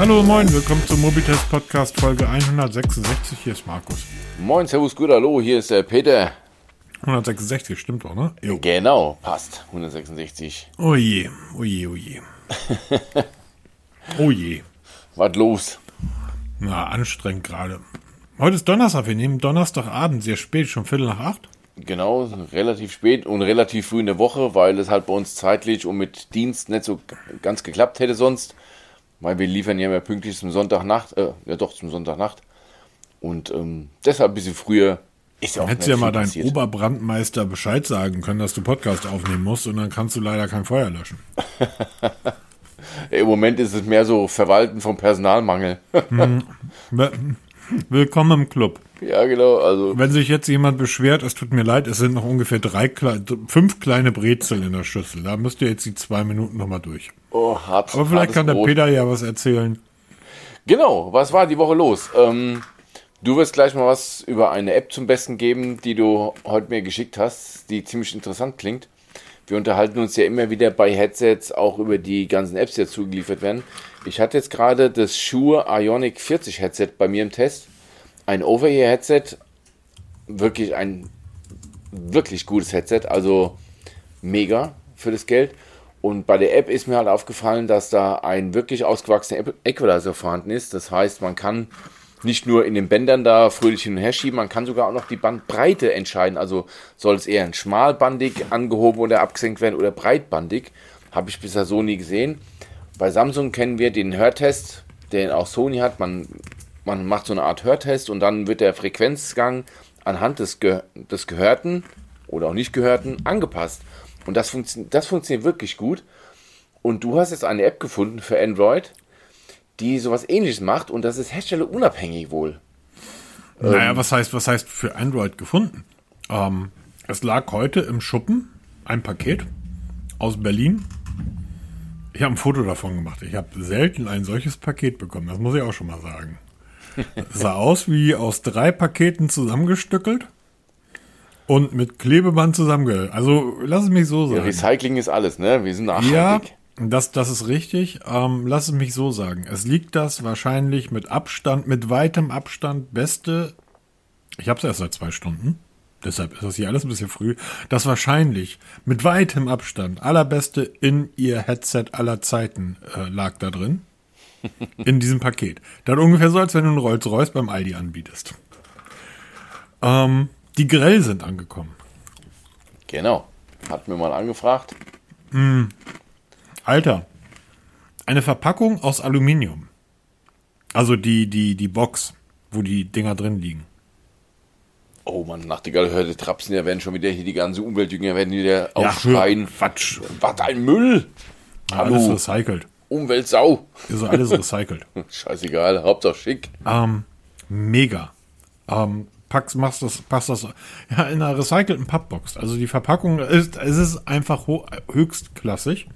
Hallo, moin, willkommen zum Mobitest Podcast Folge 166. Hier ist Markus. Moin, Servus, gut, hallo, hier ist der Peter. 166, stimmt doch, ne? Jo. Genau, passt. 166. Oh je, oh je, oh je. oh je. Was los? Na, anstrengend gerade. Heute ist Donnerstag, wir nehmen Donnerstagabend, sehr spät, schon Viertel nach acht. Genau, relativ spät und relativ früh in der Woche, weil es halt bei uns zeitlich und mit Dienst nicht so ganz geklappt hätte sonst. Weil wir liefern ja mehr pünktlich zum Sonntagnacht, äh, ja doch zum Sonntagnacht. Und ähm, deshalb ein bisschen früher ist ja auch Hättest ja mal deinen passiert. Oberbrandmeister Bescheid sagen können, dass du Podcast aufnehmen musst und dann kannst du leider kein Feuer löschen. Im Moment ist es mehr so Verwalten vom Personalmangel. Willkommen im Club. Ja, genau. Also Wenn sich jetzt jemand beschwert, es tut mir leid, es sind noch ungefähr drei, fünf kleine Brezel in der Schüssel. Da müsst ihr jetzt die zwei Minuten nochmal durch. Oh, hart. Aber vielleicht kann der Brot. Peter ja was erzählen. Genau, was war die Woche los? Ähm, du wirst gleich mal was über eine App zum Besten geben, die du heute mir geschickt hast, die ziemlich interessant klingt. Wir unterhalten uns ja immer wieder bei Headsets auch über die ganzen Apps, die jetzt zugeliefert werden. Ich hatte jetzt gerade das Shure Ionic 40 Headset bei mir im Test. Ein Over-Ear-Headset. Wirklich ein wirklich gutes Headset. Also mega für das Geld. Und bei der App ist mir halt aufgefallen, dass da ein wirklich ausgewachsener Equalizer vorhanden ist. Das heißt, man kann nicht nur in den Bändern da fröhlich hin und her schieben, man kann sogar auch noch die Bandbreite entscheiden. Also soll es eher ein schmalbandig angehoben oder abgesenkt werden oder breitbandig. Habe ich bisher so nie gesehen. Bei Samsung kennen wir den Hörtest, den auch Sony hat. Man, man macht so eine Art Hörtest und dann wird der Frequenzgang anhand des, Ge des Gehörten oder auch nicht Gehörten angepasst. Und das, funktio das funktioniert wirklich gut. Und du hast jetzt eine App gefunden für Android, die sowas ähnliches macht und das ist herstellerunabhängig wohl. Naja, ähm, was heißt, was heißt für Android gefunden? Ähm, es lag heute im Schuppen ein Paket aus Berlin. Ich habe ein Foto davon gemacht. Ich habe selten ein solches Paket bekommen. Das muss ich auch schon mal sagen. Sah aus wie aus drei Paketen zusammengestückelt und mit Klebeband zusammengehört. Also lass es mich so sagen. Ja, Recycling ist alles, ne? Wir sind nachhaltig. Ja, das, das ist richtig. Ähm, lass es mich so sagen. Es liegt das wahrscheinlich mit Abstand, mit weitem Abstand beste. Ich habe es erst seit zwei Stunden. Deshalb ist das hier alles ein bisschen früh. Das wahrscheinlich mit weitem Abstand allerbeste in ihr Headset aller Zeiten äh, lag da drin. In diesem Paket. Das ungefähr so, als wenn du einen Rolls-Royce beim Aldi anbietest. Ähm, die Grell sind angekommen. Genau. Hat mir mal angefragt. Mm. Alter. Eine Verpackung aus Aluminium. Also die, die, die Box, wo die Dinger drin liegen. Oh Mann, Nachtigall hörte Trapsen, ja werden schon wieder hier die ganze Umweltjünger werden wieder aufschreien. Ja, Quatsch. Was ein Müll. Ja, Hallo. Alles recycelt. Umweltsau. Ist alles recycelt. Scheißegal, Hauptsache schick. Ähm, mega. Ähm, packst, machst das, passt das ja, in einer recycelten Pappbox. Also die Verpackung ist, es ist einfach höchstklassig.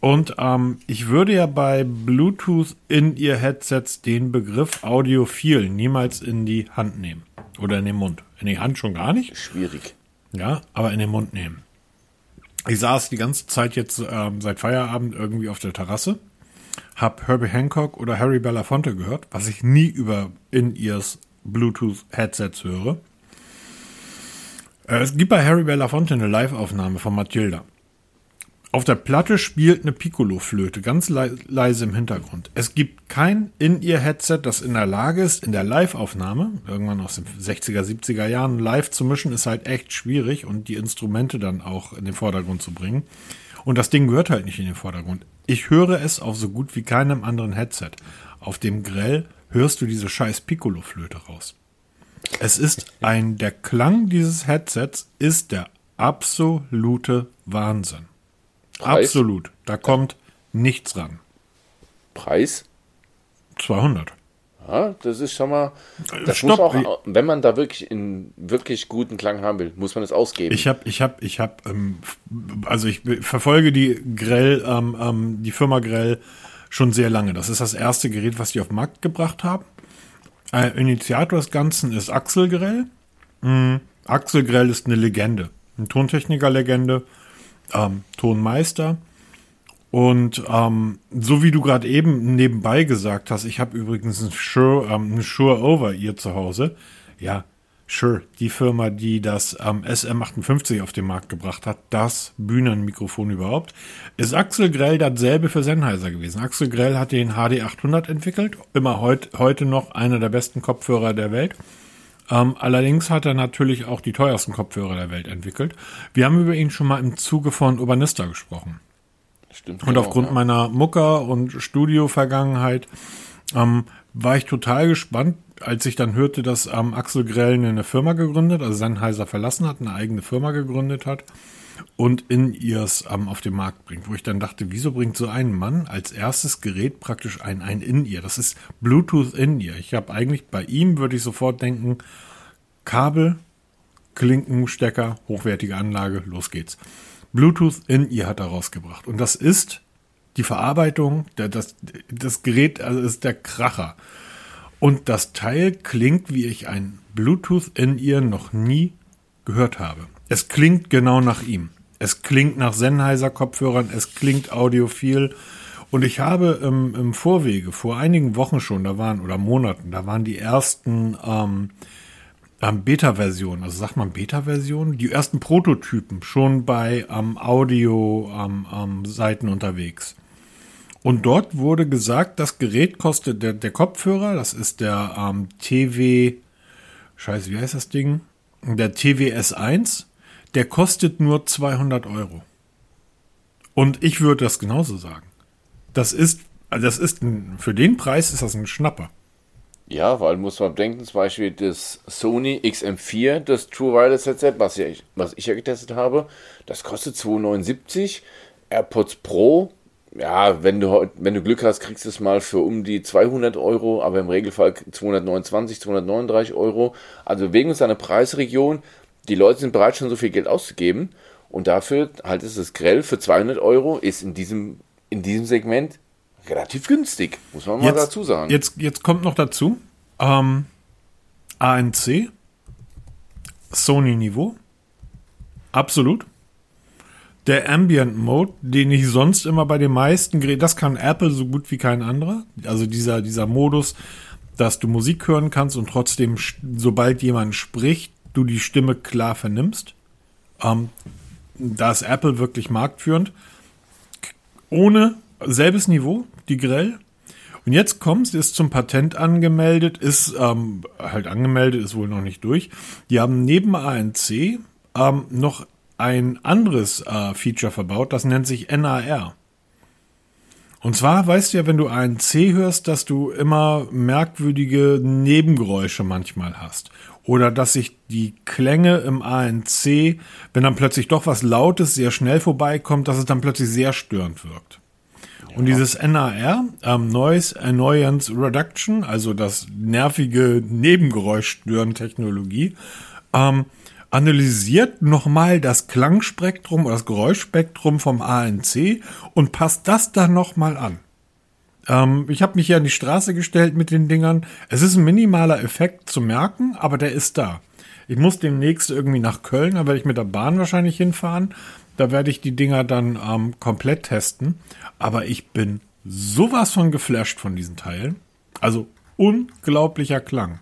Und ähm, ich würde ja bei Bluetooth in ihr Headsets den Begriff Audiophil niemals in die Hand nehmen. Oder in den Mund. In die Hand schon gar nicht. Schwierig. Ja, aber in den Mund nehmen. Ich saß die ganze Zeit jetzt ähm, seit Feierabend irgendwie auf der Terrasse, hab Herbie Hancock oder Harry Belafonte gehört, was ich nie über In-Ears Bluetooth-Headsets höre. Äh, es gibt bei Harry Belafonte eine Live-Aufnahme von Matilda. Auf der Platte spielt eine Piccolo-Flöte, ganz le leise im Hintergrund. Es gibt kein In-Ear-Headset, das in der Lage ist, in der Live-Aufnahme, irgendwann aus den 60er, 70er Jahren, live zu mischen, ist halt echt schwierig und die Instrumente dann auch in den Vordergrund zu bringen. Und das Ding gehört halt nicht in den Vordergrund. Ich höre es auf so gut wie keinem anderen Headset. Auf dem Grell hörst du diese scheiß Piccolo-Flöte raus. Es ist ein, der Klang dieses Headsets ist der absolute Wahnsinn. Preis? Absolut. Da kommt nichts ran. Preis? 200. Ja, das ist schon mal. Das Stopp. muss auch, wenn man da wirklich in wirklich guten Klang haben will, muss man es ausgeben. Ich habe, ich habe, ich habe, ähm, also ich verfolge die Grell, ähm, ähm, die Firma Grell schon sehr lange. Das ist das erste Gerät, was die auf den Markt gebracht haben. Äh, Initiator des Ganzen ist Axel Grell. Mhm. Axel Grell ist eine Legende, eine Tontechniker-Legende, ähm, Tonmeister. Und ähm, so wie du gerade eben nebenbei gesagt hast, ich habe übrigens ein Shure, ähm, ein Shure Over ihr zu Hause. Ja, Sure, die Firma, die das ähm, SM58 auf den Markt gebracht hat, das Bühnenmikrofon überhaupt, ist Axel Grell dasselbe für Sennheiser gewesen. Axel Grell hat den HD800 entwickelt, immer heut, heute noch einer der besten Kopfhörer der Welt. Ähm, allerdings hat er natürlich auch die teuersten Kopfhörer der Welt entwickelt. Wir haben über ihn schon mal im Zuge von Urbanista gesprochen. Stimmt. Und genau, aufgrund ja. meiner Mucker- und Studio-Vergangenheit ähm, war ich total gespannt, als ich dann hörte, dass ähm, Axel Grell eine Firma gegründet, also Sennheiser verlassen hat, eine eigene Firma gegründet hat und in ihrs ähm, auf den Markt bringt, wo ich dann dachte, wieso bringt so ein Mann als erstes Gerät praktisch ein, ein In-Ear? Das ist Bluetooth In-Ear. Ich habe eigentlich bei ihm, würde ich sofort denken, Kabel, Klinken, Stecker, hochwertige Anlage, los geht's. Bluetooth In-Ear hat er rausgebracht. Und das ist die Verarbeitung, der, das, das Gerät also ist der Kracher. Und das Teil klingt, wie ich ein Bluetooth in ihr noch nie gehört habe. Es klingt genau nach ihm. Es klingt nach Sennheiser Kopfhörern, es klingt audiophil. Und ich habe im, im Vorwege, vor einigen Wochen schon, da waren, oder Monaten, da waren die ersten ähm, ähm, Beta-Versionen, also sagt man Beta-Versionen, die ersten Prototypen schon bei ähm, Audio-Seiten ähm, unterwegs. Und dort wurde gesagt, das Gerät kostet, der, der Kopfhörer, das ist der ähm, TW, scheiße, wie heißt das Ding? Der TWS1, der kostet nur 200 Euro. Und ich würde das genauso sagen. Das ist, das ist ein, für den Preis ist das ein Schnapper. Ja, weil muss man denken, zum Beispiel das Sony XM4, das True Wireless Headset, was ich, was ich ja getestet habe, das kostet 279. AirPods Pro ja, wenn du, wenn du Glück hast, kriegst du es mal für um die 200 Euro, aber im Regelfall 229, 239 Euro. Also bewegen uns eine Preisregion. Die Leute sind bereit, schon so viel Geld auszugeben. Und dafür halt ist es grell für 200 Euro, ist in diesem, in diesem Segment relativ günstig, muss man mal jetzt, dazu sagen. Jetzt, jetzt kommt noch dazu, ähm, ANC, Sony-Niveau, absolut der Ambient Mode, den ich sonst immer bei den meisten Geräten, das kann Apple so gut wie kein anderer. Also dieser, dieser Modus, dass du Musik hören kannst und trotzdem, sobald jemand spricht, du die Stimme klar vernimmst. Ähm, da ist Apple wirklich marktführend. Ohne selbes Niveau, die Grell. Und jetzt kommt, ist zum Patent angemeldet, ist ähm, halt angemeldet, ist wohl noch nicht durch. Die haben neben ANC ähm, noch ein anderes äh, Feature verbaut, das nennt sich NAR. Und zwar weißt du ja, wenn du einen C hörst, dass du immer merkwürdige Nebengeräusche manchmal hast. Oder dass sich die Klänge im ANC, wenn dann plötzlich doch was Lautes sehr schnell vorbeikommt, dass es dann plötzlich sehr störend wirkt. Ja. Und dieses NAR, ähm, Noise Annoyance Reduction, also das nervige Nebengeräusch-Stören-Technologie, ähm, analysiert nochmal das Klangspektrum oder das Geräuschspektrum vom ANC und passt das dann nochmal an. Ähm, ich habe mich hier an die Straße gestellt mit den Dingern. Es ist ein minimaler Effekt zu merken, aber der ist da. Ich muss demnächst irgendwie nach Köln, da werde ich mit der Bahn wahrscheinlich hinfahren. Da werde ich die Dinger dann ähm, komplett testen. Aber ich bin sowas von geflasht von diesen Teilen. Also unglaublicher Klang.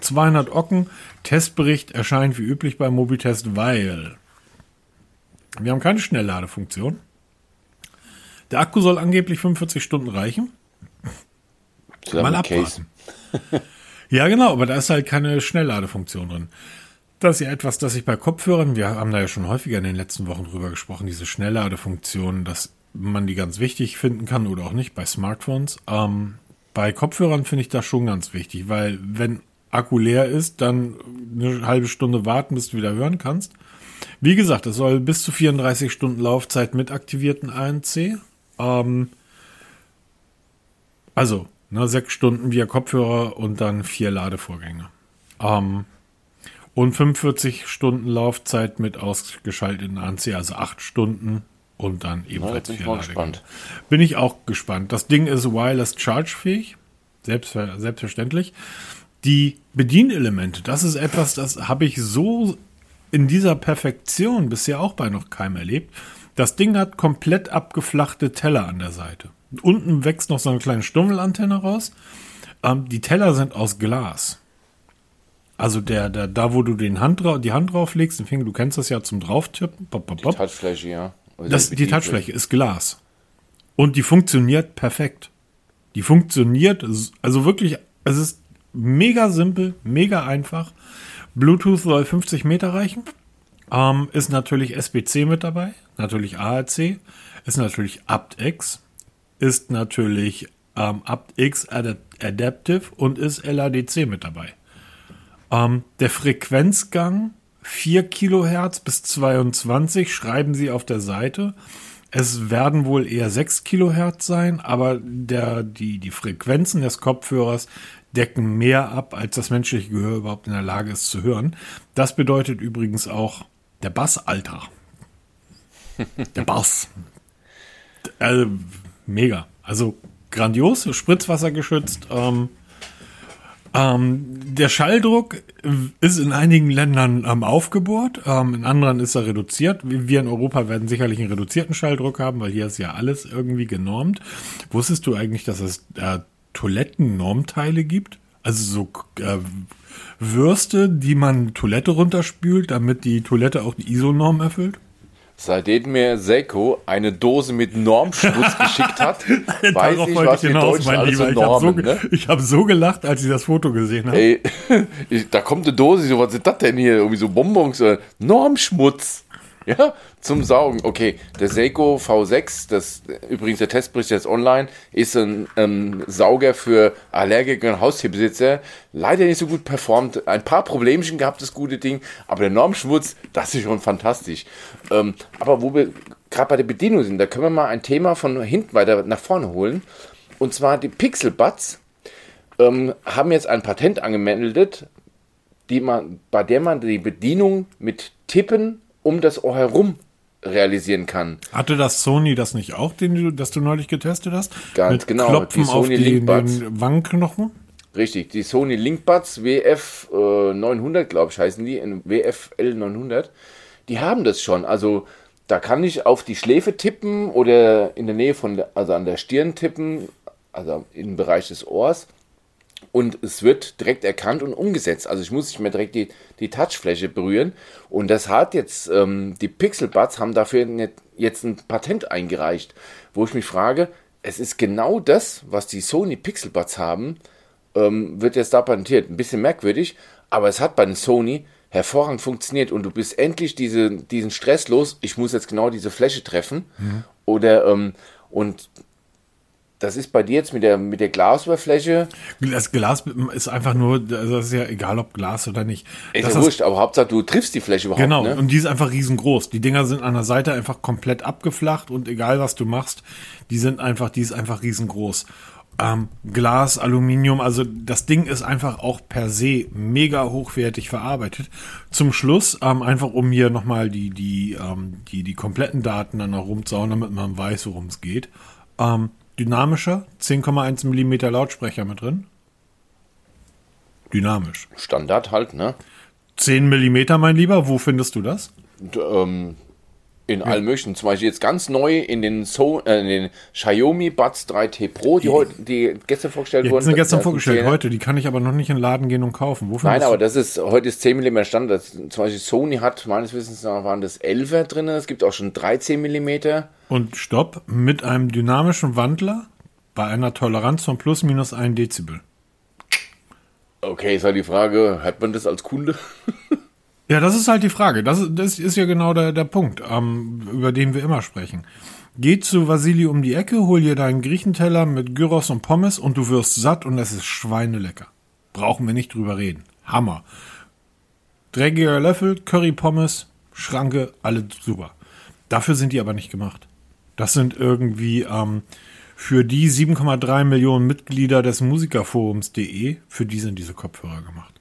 200 Ocken. Testbericht erscheint wie üblich beim Mobitest, weil wir haben keine Schnellladefunktion. Der Akku soll angeblich 45 Stunden reichen. Mal abwarten. ja, genau, aber da ist halt keine Schnellladefunktion drin. Das ist ja etwas, das ich bei Kopfhörern, wir haben da ja schon häufiger in den letzten Wochen drüber gesprochen, diese Schnellladefunktion, dass man die ganz wichtig finden kann oder auch nicht bei Smartphones. Ähm, bei Kopfhörern finde ich das schon ganz wichtig, weil wenn Akku leer ist, dann eine halbe Stunde warten, bis du wieder hören kannst. Wie gesagt, es soll bis zu 34 Stunden Laufzeit mit aktivierten ANC. Ähm, also, ne, sechs Stunden via Kopfhörer und dann vier Ladevorgänge. Ähm, und 45 Stunden Laufzeit mit ausgeschalteten ANC, also acht Stunden und dann ebenfalls ja, vier Ladegänge. Bin ich auch gespannt. Das Ding ist wireless chargefähig, selbst, selbstverständlich. Die Bedienelemente, das ist etwas, das habe ich so in dieser Perfektion bisher auch bei noch keinem erlebt. Das Ding hat komplett abgeflachte Teller an der Seite. Unten wächst noch so eine kleine Stummelantenne raus. Ähm, die Teller sind aus Glas. Also der, der, da wo du den Hand, die Hand drauflegst, den Finger, du kennst das ja zum drauftippen. Bop, bop, bop. Die Touchfläche, ja. Das, die Touchfläche ist Glas. Und die funktioniert perfekt. Die funktioniert, also wirklich, es ist mega simpel, mega einfach. Bluetooth soll 50 Meter reichen. Ähm, ist natürlich SBC mit dabei, natürlich ARC, ist natürlich aptX, ist natürlich ähm, aptX Ad Adaptive und ist LADC mit dabei. Ähm, der Frequenzgang 4 Kilohertz bis 22 schreiben sie auf der Seite. Es werden wohl eher 6 Kilohertz sein, aber der, die, die Frequenzen des Kopfhörers decken mehr ab, als das menschliche Gehör überhaupt in der Lage ist zu hören. Das bedeutet übrigens auch der Bass, Alter. Der Bass. Also, mega. Also grandios, Spritzwasser geschützt. Ähm, ähm, der Schalldruck ist in einigen Ländern ähm, aufgebohrt, ähm, in anderen ist er reduziert. Wir in Europa werden sicherlich einen reduzierten Schalldruck haben, weil hier ist ja alles irgendwie genormt. Wusstest du eigentlich, dass es äh, Toilettennormteile gibt? Also so äh, Würste, die man Toilette runterspült, damit die Toilette auch die ISO-Norm erfüllt? Seitdem mir Seiko eine Dose mit Normschmutz geschickt hat, weiß ich, was wir Deutschen mein alles Lieber. Ich habe so, normen. Ne? ich hab so gelacht, als ich das Foto gesehen habe. Ey, ich, da kommt eine Dose, so, was ist das denn hier? Irgendwie so Bonbons, äh, Normschmutz. Ja, zum Saugen. Okay, der Seiko V6, das übrigens der Testbericht jetzt online, ist ein ähm, Sauger für Allergiker und Haustierbesitzer. Leider nicht so gut performt. Ein paar Problemchen gehabt, das gute Ding, aber der Normschmutz, das ist schon fantastisch. Ähm, aber wo wir gerade bei der Bedienung sind, da können wir mal ein Thema von hinten weiter nach vorne holen. Und zwar die Pixel Buds ähm, haben jetzt ein Patent angemeldet, die man, bei der man die Bedienung mit Tippen um das Ohr herum realisieren kann. Hatte das Sony das nicht auch, den du, das du neulich getestet hast? Ganz Mit genau, Klopfen die auf Sony die, Linkbuds. den Wangenknochen? Richtig, die Sony Linkbuds WF äh, 900, glaube ich, heißen die, in WFL 900, die haben das schon. Also da kann ich auf die Schläfe tippen oder in der Nähe von, also an der Stirn tippen, also im Bereich des Ohrs. Und es wird direkt erkannt und umgesetzt. Also ich muss nicht mehr direkt die, die Touchfläche berühren. Und das hat jetzt, ähm, die Pixel Buds haben dafür net- jetzt ein Patent eingereicht, wo ich mich frage, es ist genau das, was die Sony Pixel Buds haben, ähm, wird jetzt da patentiert. Ein bisschen merkwürdig, aber es hat bei den Sony hervorragend funktioniert und du bist endlich diese, diesen Stress los. Ich muss jetzt genau diese Fläche treffen. Oder, ähm, und das ist bei dir jetzt mit der, mit der Glasoberfläche, Das Glas ist einfach nur, also das ist ja egal, ob Glas oder nicht. ist Das ja wurscht, aber Hauptsache du triffst die Fläche überhaupt. Genau, Ne? und die ist einfach riesengroß. Die Dinger sind an der Seite einfach komplett abgeflacht und egal was du machst, die sind einfach, die ist einfach riesengroß. Ähm, Glas, Aluminium, also das Ding ist einfach auch per se mega hochwertig verarbeitet. Zum Schluss, ähm, einfach um hier nochmal die, die, ähm, die, die kompletten Daten dann noch rumzuhauen, damit man weiß, worum es geht. Ähm, dynamischer, 10,1 Millimeter Lautsprecher mit drin. Dynamisch. Standard halt, ne? 10 Millimeter, mein Lieber, wo findest du das? Und, ähm, in allen möglichen, zum Beispiel jetzt ganz neu in den, so äh, in den Xiaomi Buds 3T Pro, die, heute, die gestern vorgestellt Ja, die wurden. sind gestern vorgestellt, 10er. heute. Die kann ich aber noch nicht in den Laden gehen und kaufen. Wofür Nein, aber das ist, heute ist 10 mm Standard. Zum Beispiel Sony hat, meines Wissens nach, waren das 11er drin. Es gibt auch schon 13 mm. Und stopp, mit einem dynamischen Wandler bei einer Toleranz von plus minus 1 Dezibel. Okay, ist halt die Frage, hat man das als Kunde? Ja, das ist halt die Frage. Das, das ist ja genau der, der Punkt, ähm, über den wir immer sprechen. Geh zu Vasili um die Ecke, hol dir deinen Griechenteller mit Gyros und Pommes und du wirst satt und es ist schweinelecker. Brauchen wir nicht drüber reden. Hammer. Dreckiger Löffel, Curry Pommes, Schranke, alle super. Dafür sind die aber nicht gemacht. Das sind irgendwie ähm, für die 7,3 Millionen Mitglieder des Musikerforums.de, für die sind diese Kopfhörer gemacht.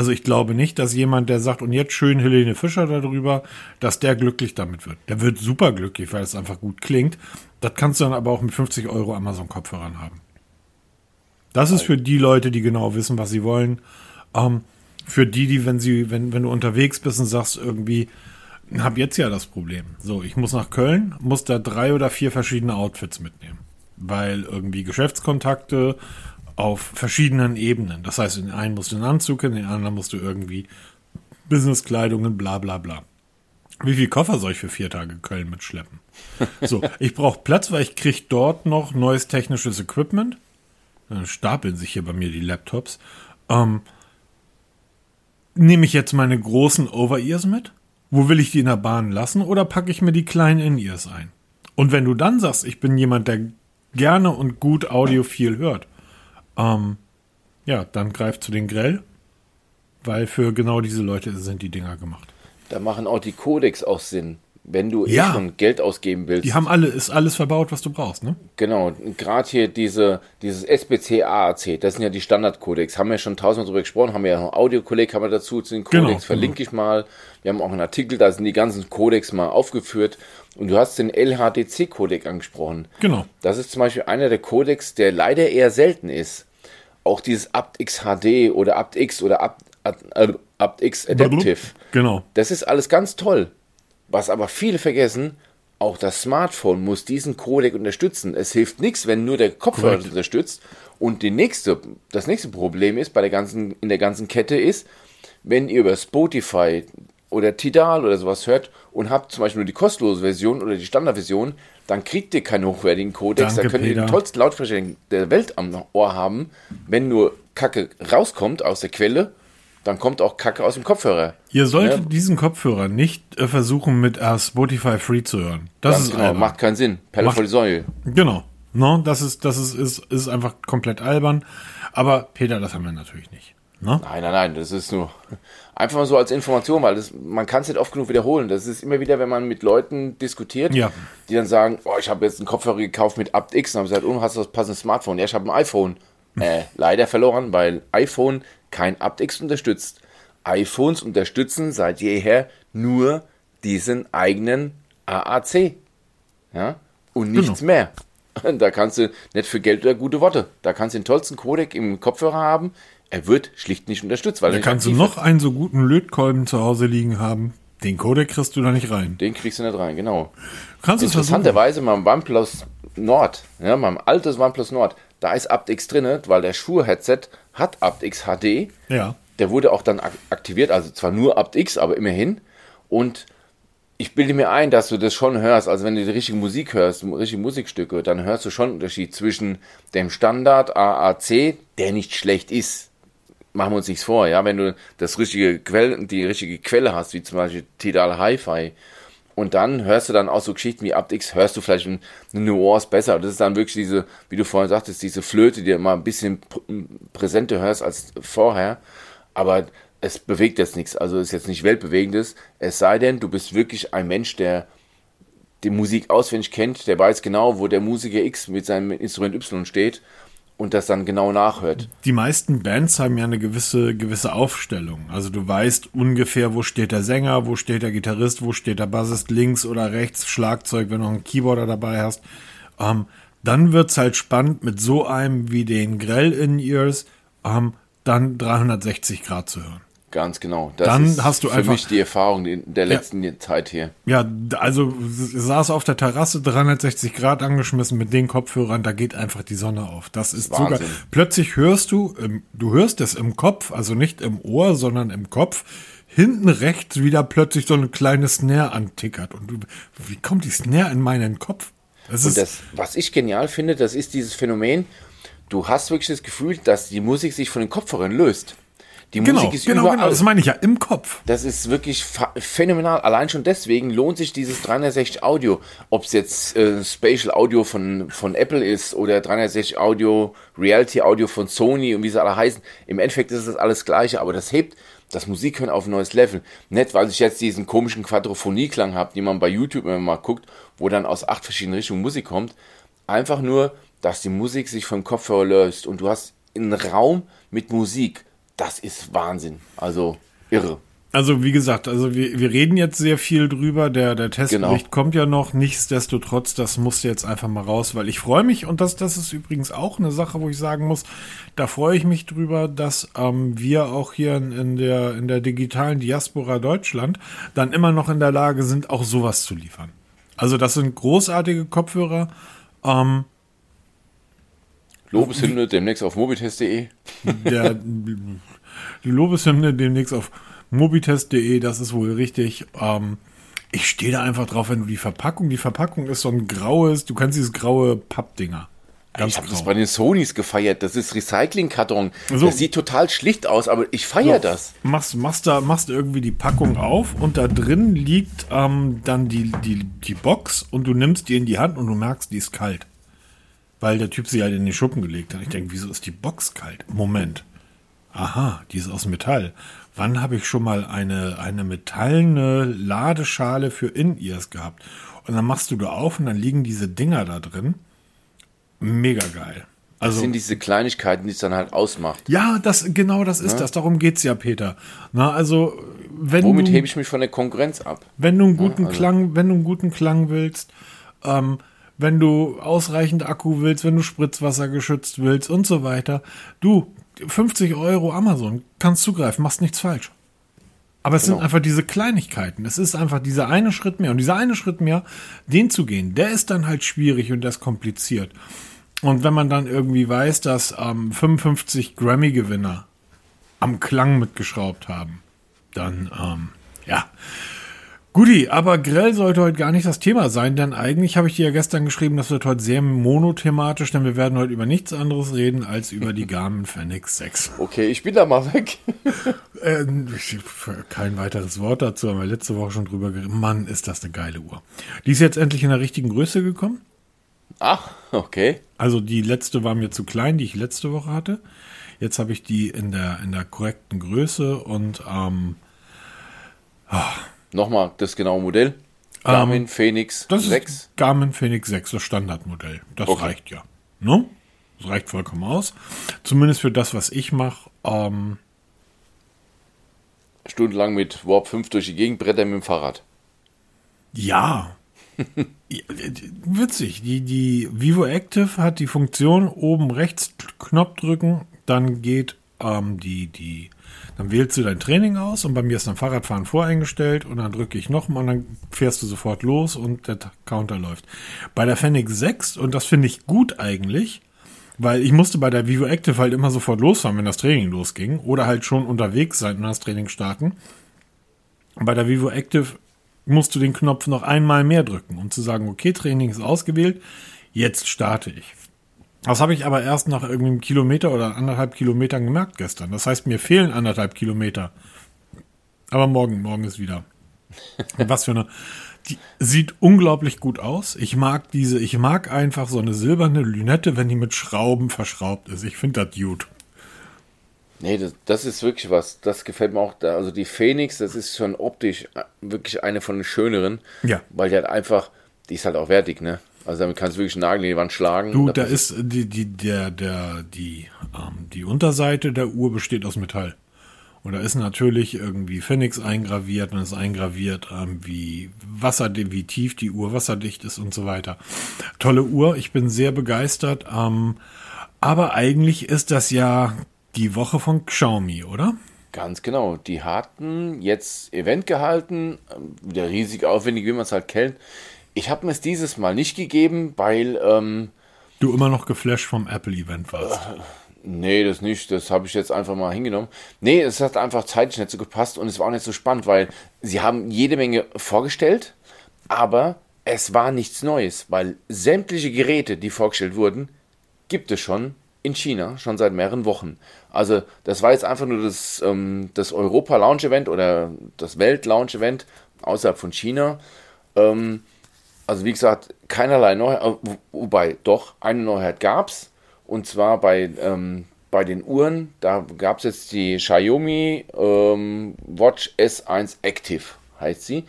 Also ich glaube nicht, dass jemand, der sagt, und jetzt schön Helene Fischer darüber, dass der glücklich damit wird. Der wird super glücklich, weil es einfach gut klingt. Das kannst du dann aber auch mit 50 Euro Amazon-Kopfhörern haben. Das ist für die Leute, die genau wissen, was sie wollen. Ähm, Für die, die, wenn sie, wenn, wenn du unterwegs bist und sagst irgendwie, hab jetzt ja das Problem. So, ich muss nach Köln, muss da drei oder vier verschiedene Outfits mitnehmen. Weil irgendwie Geschäftskontakte auf verschiedenen Ebenen. Das heißt, in den einen musst du einen Anzug, in den anderen musst du irgendwie Businesskleidungen, bla bla bla. Wie viel Koffer soll ich für vier Tage Köln mitschleppen? So, ich brauche Platz, weil ich kriege dort noch neues technisches Equipment. Dann stapeln sich hier bei mir die Laptops. Ähm, Nehme ich jetzt meine großen Over-Ears mit? Wo will ich die in der Bahn lassen? Oder packe ich mir die kleinen In-Ears ein? Und wenn du dann sagst, ich bin jemand, der gerne und gut audiophil hört, ähm, ja, dann greif zu den Grell, weil für genau diese Leute sind die Dinger gemacht. Da machen auch die Codecs auch Sinn. Wenn du Ja. eh schon Geld ausgeben willst. Die haben alle, ist alles verbaut, was du brauchst, ne? Genau, gerade hier diese, dieses SBC AAC, das sind ja die Standardcodecs, haben wir schon tausendmal drüber gesprochen, haben wir ja noch Audiokolleg, haben wir dazu zu den Codecs, Genau, verlinke ich mal. Wir haben auch einen Artikel, da sind die ganzen Codecs mal aufgeführt. Und du hast den LHDC-Codec angesprochen. Genau. Das ist zum Beispiel einer der Codecs, der leider eher selten ist. Auch dieses aptX HD oder aptX oder apt, apt, aptX Adaptive. Genau. Das ist alles ganz toll. Was aber viele vergessen, auch das Smartphone muss diesen Codec unterstützen. Es hilft nichts, wenn nur der Kopfhörer Korrekt. das unterstützt. Und die nächste, das nächste Problem ist bei der ganzen, in der ganzen Kette ist, wenn ihr über Spotify oder Tidal oder sowas hört und habt zum Beispiel nur die kostenlose Version oder die Standardversion, dann kriegt ihr keine hochwertigen. Danke, da könnt ihr den tollsten Lautsprecher der Welt am Ohr haben. Wenn nur Kacke rauskommt aus der Quelle, dann kommt auch Kacke aus dem Kopfhörer. Ihr solltet Ja. diesen Kopfhörer nicht äh, versuchen, mit äh, Spotify Free zu hören. Das Ganz ist genau, albern. macht keinen Sinn. Macht- vor die Säule. Genau. No, das ist, das ist, ist, ist einfach komplett albern. Aber Peter, das haben wir natürlich nicht. Ne? Nein, nein, nein, das ist nur einfach mal so als Information, weil das, man kann es nicht oft genug wiederholen. Das ist immer wieder, wenn man mit Leuten diskutiert, Ja. die dann sagen, oh, ich habe jetzt einen Kopfhörer gekauft mit aptX und habe gesagt, oh, hast du das passende Smartphone? Ja, ich habe ein iPhone. Äh, leider verloren, weil iPhone kein aptX unterstützt. iPhones unterstützen seit jeher nur diesen eigenen AAC. Ja? Und nichts Genau. mehr. Da kannst du nicht für Geld oder gute Worte. Da kannst du den tollsten Codec im Kopfhörer haben. Er wird schlicht nicht unterstützt, weil er Da kannst du noch einen so guten Lötkolben zu Hause liegen haben. Den Codec kriegst du da nicht rein. Den kriegst du nicht rein, genau. Kannst. Interessanterweise beim OnePlus Nord, ja, meinem altes OnePlus Nord, da ist aptX drin, weil der Shure-Headset hat aptX HD. Ja. Der wurde auch dann ak aktiviert, also zwar nur aptX, aber immerhin. Und ich bilde mir ein, dass du das schon hörst. Also wenn du die richtige Musik hörst, richtige Musikstücke, dann hörst du schon einen Unterschied zwischen dem Standard AAC, der nicht schlecht ist. Machen wir uns nichts vor, ja. Wenn du das richtige Quelle, die richtige Quelle hast, wie zum Beispiel Tidal Hi-Fi, und dann hörst du dann auch so Geschichten wie aptX, hörst du vielleicht ein- eine Nuance besser. Das ist dann wirklich diese, wie du vorhin sagtest, diese Flöte, die du mal ein bisschen pr- präsenter hörst als vorher. Aber es bewegt jetzt nichts. Also ist jetzt nicht weltbewegendes. Es sei denn, du bist wirklich ein Mensch, der die Musik auswendig kennt, der weiß genau, wo der Musiker X mit seinem Instrument Y steht und das dann genau nachhört. Die meisten Bands haben ja eine gewisse, gewisse Aufstellung. Also du weißt ungefähr, wo steht der Sänger, wo steht der Gitarrist, wo steht der Bassist links oder rechts, Schlagzeug, wenn du noch einen Keyboarder dabei hast. Ähm, dann wird's halt spannend, mit so einem wie den Grell In-Ears ähm, dann 360 Grad zu hören. Ganz genau. Das Dann ist hast du für einfach- mich die Erfahrung der letzten Zeit hier. Ja, also saß auf der Terrasse 360 Grad angeschmissen mit den Kopfhörern, da geht einfach die Sonne auf. Das ist sogar. Wahnsinn. Plötzlich hörst du, du hörst es im Kopf, also nicht im Ohr, sondern im Kopf. Hinten rechts wieder plötzlich so eine kleine Snare antickert. Und du, wie kommt die Snare in meinen Kopf? Das ist, das, was ich genial finde, das ist dieses Phänomen, du hast wirklich das Gefühl, dass die Musik sich von den Kopfhörern löst. Die genau, Musik ist genau, überall. genau, das meine ich ja, im Kopf. Das ist wirklich ph- phänomenal. Allein schon deswegen lohnt sich dieses 360 Audio. Ob es jetzt äh, Spatial Audio von, von Apple ist oder 360 Audio, Reality Audio von Sony und wie sie alle heißen. Im Endeffekt ist das alles gleiche, aber das hebt das Musikhören auf ein neues Level. Nicht, weil ich jetzt diesen komischen Quadrophonieklang habe, den man bei YouTube immer mal guckt, wo dann aus acht verschiedenen Richtungen Musik kommt. Einfach nur, dass die Musik sich vom Kopfhörer löst und du hast einen Raum mit Musik. Das ist Wahnsinn. Also irre. Also wie gesagt, also wir, wir reden jetzt sehr viel drüber. Der, der Testbericht Genau. kommt ja noch. Nichtsdestotrotz, das musste jetzt einfach mal raus, weil ich freue mich und das, das ist übrigens auch eine Sache, wo ich sagen muss, da freue ich mich drüber, dass ähm, wir auch hier in, in, der, in der digitalen Diaspora Deutschland dann immer noch in der Lage sind, auch sowas zu liefern. Also das sind großartige Kopfhörer. Ähm, Lobeshymne demnächst auf mobitest.de. der, die Lobeshymne demnächst auf mobitest.de, das ist wohl richtig. Ähm, ich stehe da einfach drauf, wenn du die Verpackung, die Verpackung ist so ein graues, du kennst dieses graue Pappdinger. Ganz ich habe das bei den Sonys gefeiert. Das ist Recyclingkarton. So. Das sieht total schlicht aus, aber ich feiere das. Machst, machst, da, machst irgendwie die Packung auf und da drin liegt ähm, dann die, die, die Box und du nimmst die in die Hand und du merkst, die ist kalt. Weil der Typ sie halt in den Schuppen gelegt hat. Ich denke, wieso ist die Box kalt? Moment. Aha, die ist aus Metall. Wann habe ich schon mal eine, eine metallene Ladeschale für In-Ears gehabt? Und dann machst du da auf und dann liegen diese Dinger da drin. Mega geil. Das Also, sind diese Kleinigkeiten, die es dann halt ausmacht. ja, das, genau das ist das. Darum geht's ja, Peter. Na, also, wenn Womit du, hebe ich mich von der Konkurrenz ab? wenn du einen guten also- Klang, wenn du einen guten Klang willst, ähm, wenn du ausreichend Akku willst, wenn du Spritzwasser geschützt willst und so weiter, du, 50 Euro Amazon, kannst zugreifen, machst nichts falsch. Aber es sind Genau. einfach diese Kleinigkeiten. Es ist einfach dieser eine Schritt mehr. Und dieser eine Schritt mehr, den zu gehen, der ist dann halt schwierig und der ist kompliziert. Und wenn man dann irgendwie weiß, dass ähm, 55 Grammy-Gewinner am Klang mitgeschraubt haben, dann, ähm, ja. Guti, aber Grell sollte heute gar nicht das Thema sein, denn eigentlich habe ich dir ja gestern geschrieben, das wird heute sehr monothematisch, denn wir werden heute über nichts anderes reden als über die Garmin Fenix 6. Okay, ich bin da mal weg. Äh, kein weiteres Wort dazu, haben wir letzte Woche schon drüber geredet. Mann, ist das eine geile Uhr. Die ist jetzt endlich in der richtigen Größe gekommen. Ach, okay. Also die letzte war mir zu klein, die ich letzte Woche hatte. Jetzt habe ich die in der, in der korrekten Größe und ähm, Nochmal das genaue Modell. Garmin Phoenix Ähm, das 6. ist Garmin Phoenix 6, das Standardmodell. Das Okay. reicht ja. Ne? Das reicht vollkommen aus. Zumindest für das, was ich mache. Ähm, Stundenlang mit Warp 5 durch die Gegend brettern mit dem Fahrrad. Ja. Ja, Witzig. Die, die Vivo Active hat die Funktion oben rechts Knopf drücken, dann geht ähm, die, die, dann wählst du dein Training aus und bei mir ist dann Fahrradfahren voreingestellt und dann drücke ich nochmal und dann fährst du sofort los und der Counter läuft. Bei der Fenix 6, und das finde ich gut eigentlich, weil ich musste bei der Vivo Active halt immer sofort losfahren, wenn das Training losging oder halt schon unterwegs sein und das Training starten. Bei der Vivo Active musst du den Knopf noch einmal mehr drücken, um zu sagen, okay, Training ist ausgewählt, jetzt starte ich. Das habe ich aber erst nach irgendwie einem Kilometer oder anderthalb Kilometern gemerkt gestern. Das heißt, mir fehlen anderthalb Kilometer. Aber morgen, morgen ist wieder. Und was für eine. Die sieht unglaublich gut aus. Ich mag diese, ich mag einfach so eine silberne Lünette, wenn die mit Schrauben verschraubt ist. Ich finde das gut. Nee, das, das ist wirklich was. Das gefällt mir auch. Da. Also die Phoenix, das ist schon optisch wirklich eine von den schöneren. Ja. Weil die halt einfach, die ist halt auch wertig, ne? Also damit kannst du wirklich Nagel in die Wand schlagen. Du, da ist die, die, der, der, die, ähm, die Unterseite der Uhr besteht aus Metall. Und da ist natürlich irgendwie Phoenix eingraviert und ist eingraviert, ähm, wie Wasser, wie tief die Uhr wasserdicht ist und so weiter. Tolle Uhr, ich bin sehr begeistert. Ähm, aber eigentlich ist das ja die Woche von Xiaomi, oder? Ganz genau. Die hatten jetzt Event gehalten, ähm, wieder riesig aufwendig, wie man es halt kennt. Ich habe mir es dieses Mal nicht gegeben, weil, ähm, Du immer noch geflasht vom Apple-Event warst. nee, das nicht, das habe ich jetzt einfach mal hingenommen. Nee, es hat einfach zeitlich nicht so gepasst und es war auch nicht so spannend, weil sie haben jede Menge vorgestellt, aber es war nichts Neues, weil sämtliche Geräte, die vorgestellt wurden, gibt es schon in China, schon seit mehreren Wochen. Also das war jetzt einfach nur das, ähm, das Europa-Launch-Event oder das Welt-Launch-Event außerhalb von China. Ähm, also wie gesagt, keinerlei Neuheit, äh, wo- wobei doch eine Neuheit gab es. Und zwar bei, ähm, bei den Uhren, da gab es jetzt die Xiaomi ähm, Watch S1 Active, heißt sie.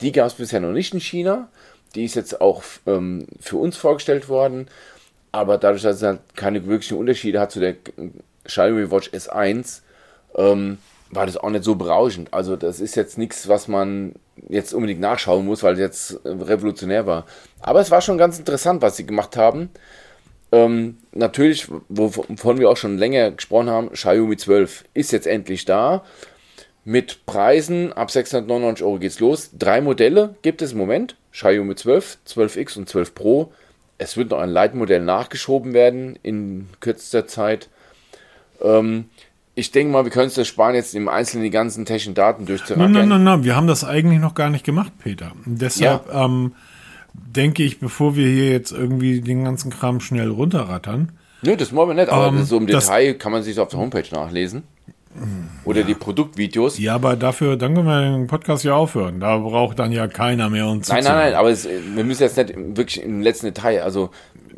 Die gab es bisher noch nicht in China. Die ist jetzt auch ähm, für uns vorgestellt worden. Aber dadurch, dass es halt keine wirklichen Unterschiede hat zu der Xiaomi Watch S1, ähm, war das auch nicht so berauschend. Also das ist jetzt nichts, was man jetzt unbedingt nachschauen muss, weil es jetzt revolutionär war. Aber es war schon ganz interessant, was sie gemacht haben. Ähm, natürlich, wovon wir auch schon länger gesprochen haben, Xiaomi 12 ist jetzt endlich da. Mit Preisen ab 699 Euro geht's los. Drei Modelle gibt es im Moment. Xiaomi 12, 12X und 12 Pro. Es wird noch ein Leitmodell nachgeschoben werden in kürzester Zeit. Ähm, ich denke mal, wir können es das sparen, jetzt im Einzelnen die ganzen technischen Daten durchzurackern. Nein, nein, nein, wir haben das eigentlich noch gar nicht gemacht, Peter. deshalb ja. ähm, denke ich, bevor wir hier jetzt irgendwie den ganzen Kram schnell runterrattern. Nö, das wollen wir nicht, aber ähm, so im Detail kann man sich auf der Homepage nachlesen. Oder ja. die Produktvideos. Ja, aber dafür, dann können wir den Podcast ja aufhören. Da braucht dann ja keiner mehr uns Nein, nein, nein, aber es, wir müssen jetzt nicht wirklich im letzten Detail. Also,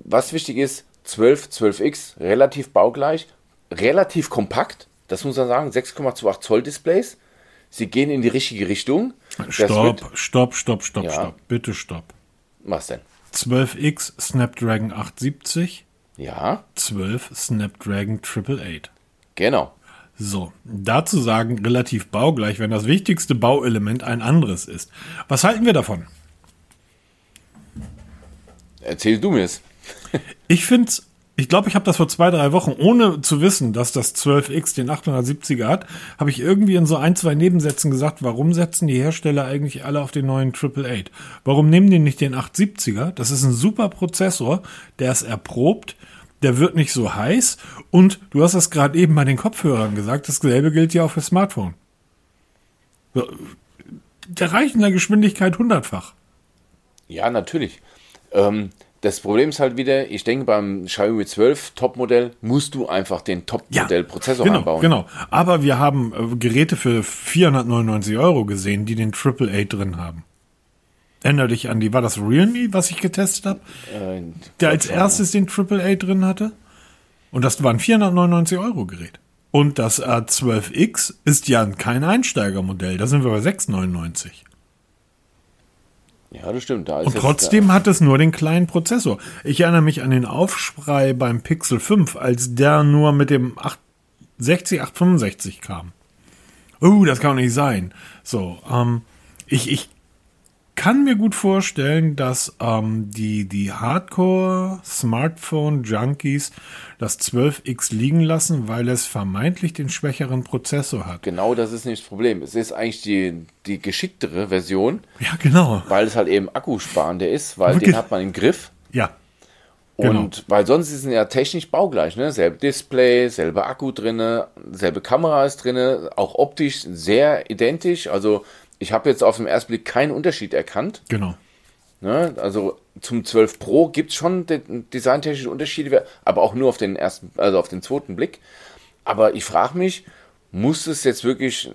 was wichtig ist, 12, 12X, relativ baugleich, relativ kompakt. Das muss man sagen, 6,28 Zoll Displays. Sie gehen in die richtige Richtung. Stopp, stopp, stopp, stopp, ja. stopp. Bitte stopp. Was denn? 12X Snapdragon 870. Ja. 12 Snapdragon 888. Genau. So, dazu sagen, relativ baugleich, wenn das wichtigste Bauelement ein anderes ist. Was halten wir davon? Erzähl du mir es. ich finde es ich glaube, ich habe das vor zwei, drei Wochen, ohne zu wissen, dass das 12X den 870er hat, habe ich irgendwie in so ein, zwei Nebensätzen gesagt, warum setzen die Hersteller eigentlich alle auf den neuen 888? Warum nehmen die nicht den 870er? Das ist ein super Prozessor, der ist erprobt, der wird nicht so heiß und du hast das gerade eben bei den Kopfhörern gesagt, dasselbe gilt ja auch für Smartphone. Der reicht in der Geschwindigkeit hundertfach. Ja, natürlich. Ähm, das Problem ist halt wieder, ich denke, beim Xiaomi 12 Topmodell musst du einfach den Topmodell-Prozessor ja, genau, einbauen. Genau, aber wir haben äh, Geräte für 499 Euro gesehen, die den AAA drin haben. Erinner dich an die, war das Realme, was ich getestet habe? Äh, der als erstes den AAA drin hatte? Und das war ein 499 Euro Gerät. Und das A12X ist ja kein Einsteigermodell, da sind wir bei 699. Ja, das stimmt. Da und trotzdem hat es nur den kleinen Prozessor. Ich erinnere mich an den Aufschrei beim Pixel 5, als der nur mit dem 860, 865 kam. Oh, das kann doch nicht sein. So, ähm, ich, ich kann mir gut vorstellen, dass ähm, die, die Hardcore-Smartphone-Junkies das 12X liegen lassen, weil es vermeintlich den schwächeren Prozessor hat. Genau, das ist nicht das Problem. Es ist eigentlich die, die geschicktere Version. Ja, genau. Weil es halt eben akkusparender ist, weil Wirklich? den hat man im Griff. Ja. Genau. Und weil sonst ist es ja technisch baugleich, ne? Selbe Display, selbe Akku drinne, selbe Kamera ist drinne, auch optisch sehr identisch. Also ich habe jetzt auf den ersten Blick keinen Unterschied erkannt. Genau. Ne? Also zum 12 Pro gibt es schon designtechnische Unterschiede, aber auch nur auf den ersten, also auf den zweiten Blick. Aber ich frage mich, muss es jetzt wirklich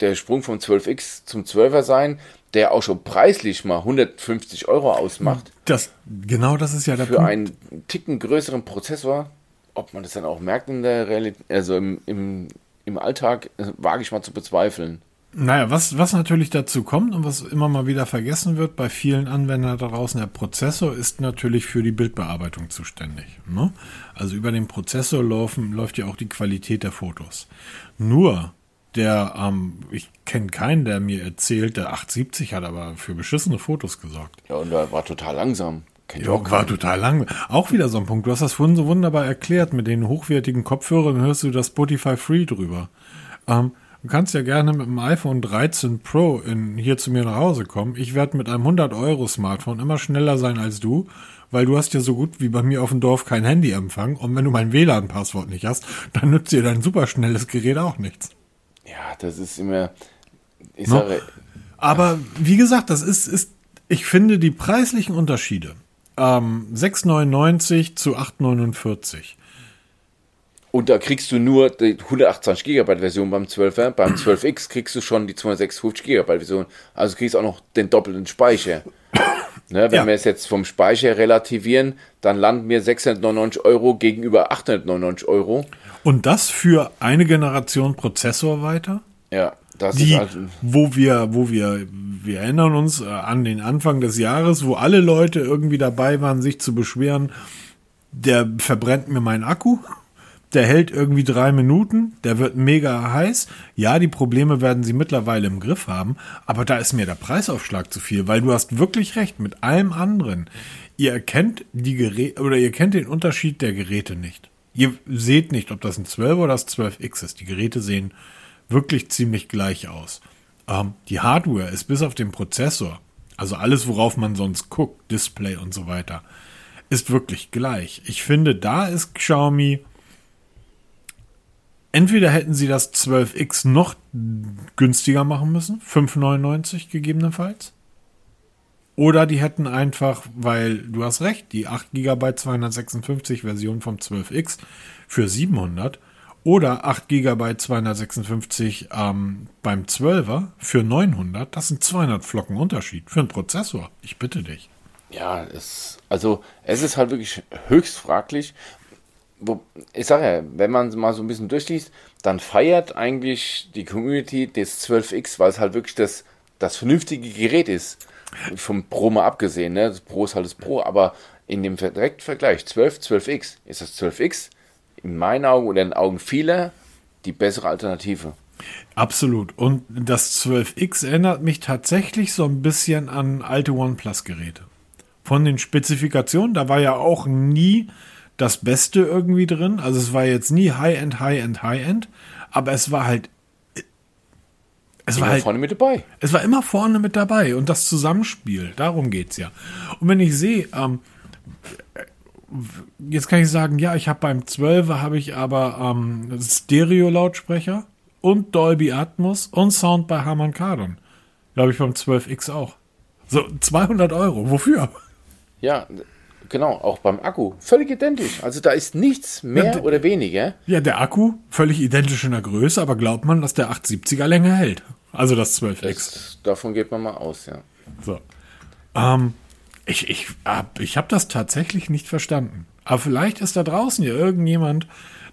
der Sprung vom 12X zum 12er sein, der auch schon preislich mal 150 Euro ausmacht? Das, genau das ist ja der Für Punkt. einen Ticken größeren Prozessor, ob man das dann auch merkt in der Realität, also im, im, im Alltag, äh, wage ich mal zu bezweifeln. Naja, was, was natürlich dazu kommt und was immer mal wieder vergessen wird bei vielen Anwendern da draußen, der Prozessor ist natürlich für die Bildbearbeitung zuständig. Ne? Also über den Prozessor laufen, läuft ja auch die Qualität der Fotos. Nur der, ähm, ich kenne keinen, der mir erzählt, der 870 hat aber für beschissene Fotos gesorgt. Ja, und er war total langsam. Kennt ja, war total lang. Auch wieder so ein Punkt. Du hast das vorhin so wunderbar erklärt. Mit den hochwertigen Kopfhörern hörst du das Spotify Free drüber. Ähm, Du kannst ja gerne mit dem iPhone 13 Pro in, hier zu mir nach Hause kommen. Ich werde mit einem 100-Euro-Smartphone immer schneller sein als du, weil du hast ja so gut wie bei mir auf dem Dorf kein Handyempfang. Und wenn du mein WLAN-Passwort nicht hast, dann nützt dir dein superschnelles Gerät auch nichts. Ja, das ist immer... Ich no? sage, Aber wie gesagt, das ist, ist, ich finde die preislichen Unterschiede. Ähm, 6,99 zu 8,49 und da kriegst du nur die 128 GB Version beim 12er. Beim 12X kriegst du schon die 256 GB Version. Also kriegst du auch noch den doppelten Speicher. Ne, wenn ja. wir es jetzt vom Speicher relativieren, dann landen wir 699 Euro gegenüber 899 Euro. Und das für eine Generation Prozessor weiter? Ja, das die, ist also wo wir, wo wir, wir erinnern uns äh, an den Anfang des Jahres, wo alle Leute irgendwie dabei waren, sich zu beschweren, der verbrennt mir meinen Akku der hält irgendwie drei Minuten, der wird mega heiß. Ja, die Probleme werden sie mittlerweile im Griff haben, aber da ist mir der Preisaufschlag zu viel, weil du hast wirklich recht mit allem anderen. Ihr erkennt die Geräte oder ihr kennt den Unterschied der Geräte nicht. Ihr seht nicht, ob das ein 12 oder das 12X ist. Die Geräte sehen wirklich ziemlich gleich aus. Ähm, die Hardware ist bis auf den Prozessor, also alles, worauf man sonst guckt, Display und so weiter, ist wirklich gleich. Ich finde, da ist Xiaomi. Entweder hätten sie das 12X noch günstiger machen müssen, 5,99 gegebenenfalls. Oder die hätten einfach, weil du hast recht, die 8 GB 256 Version vom 12X für 700 oder 8 GB 256 ähm, beim 12er für 900, das sind 200 Flocken Unterschied für einen Prozessor. Ich bitte dich. Ja, es, also es ist halt wirklich höchst fraglich. Ich sage ja, wenn man mal so ein bisschen durchliest, dann feiert eigentlich die Community das 12X, weil es halt wirklich das, das vernünftige Gerät ist. Vom Pro mal abgesehen, ne? Das Pro ist halt das Pro, aber in dem direkten Vergleich 12, 12X ist das 12X in meinen Augen oder in den Augen vieler die bessere Alternative. Absolut. Und das 12X erinnert mich tatsächlich so ein bisschen an alte OnePlus-Geräte. Von den Spezifikationen, da war ja auch nie das Beste irgendwie drin. Also es war jetzt nie High-End, High-End, High-End, aber es war halt es immer war halt, vorne mit dabei. Es war immer vorne mit dabei und das Zusammenspiel, darum geht es ja. Und wenn ich sehe, ähm, jetzt kann ich sagen, ja, ich habe beim 12er habe ich aber ähm, Stereo-Lautsprecher und Dolby Atmos und Sound bei Harman Kardon. Glaube ich beim 12X auch. So 200 Euro, wofür? Ja, genau, auch beim Akku. Völlig identisch. Also da ist nichts mehr ja, oder weniger. Ja, der Akku völlig identisch in der Größe, aber glaubt man, dass der 870er länger hält. Also das 12X. Das, davon geht man mal aus, ja. So. Ähm, ich ich, ich habe das tatsächlich nicht verstanden. Aber vielleicht ist da draußen ja irgendjemand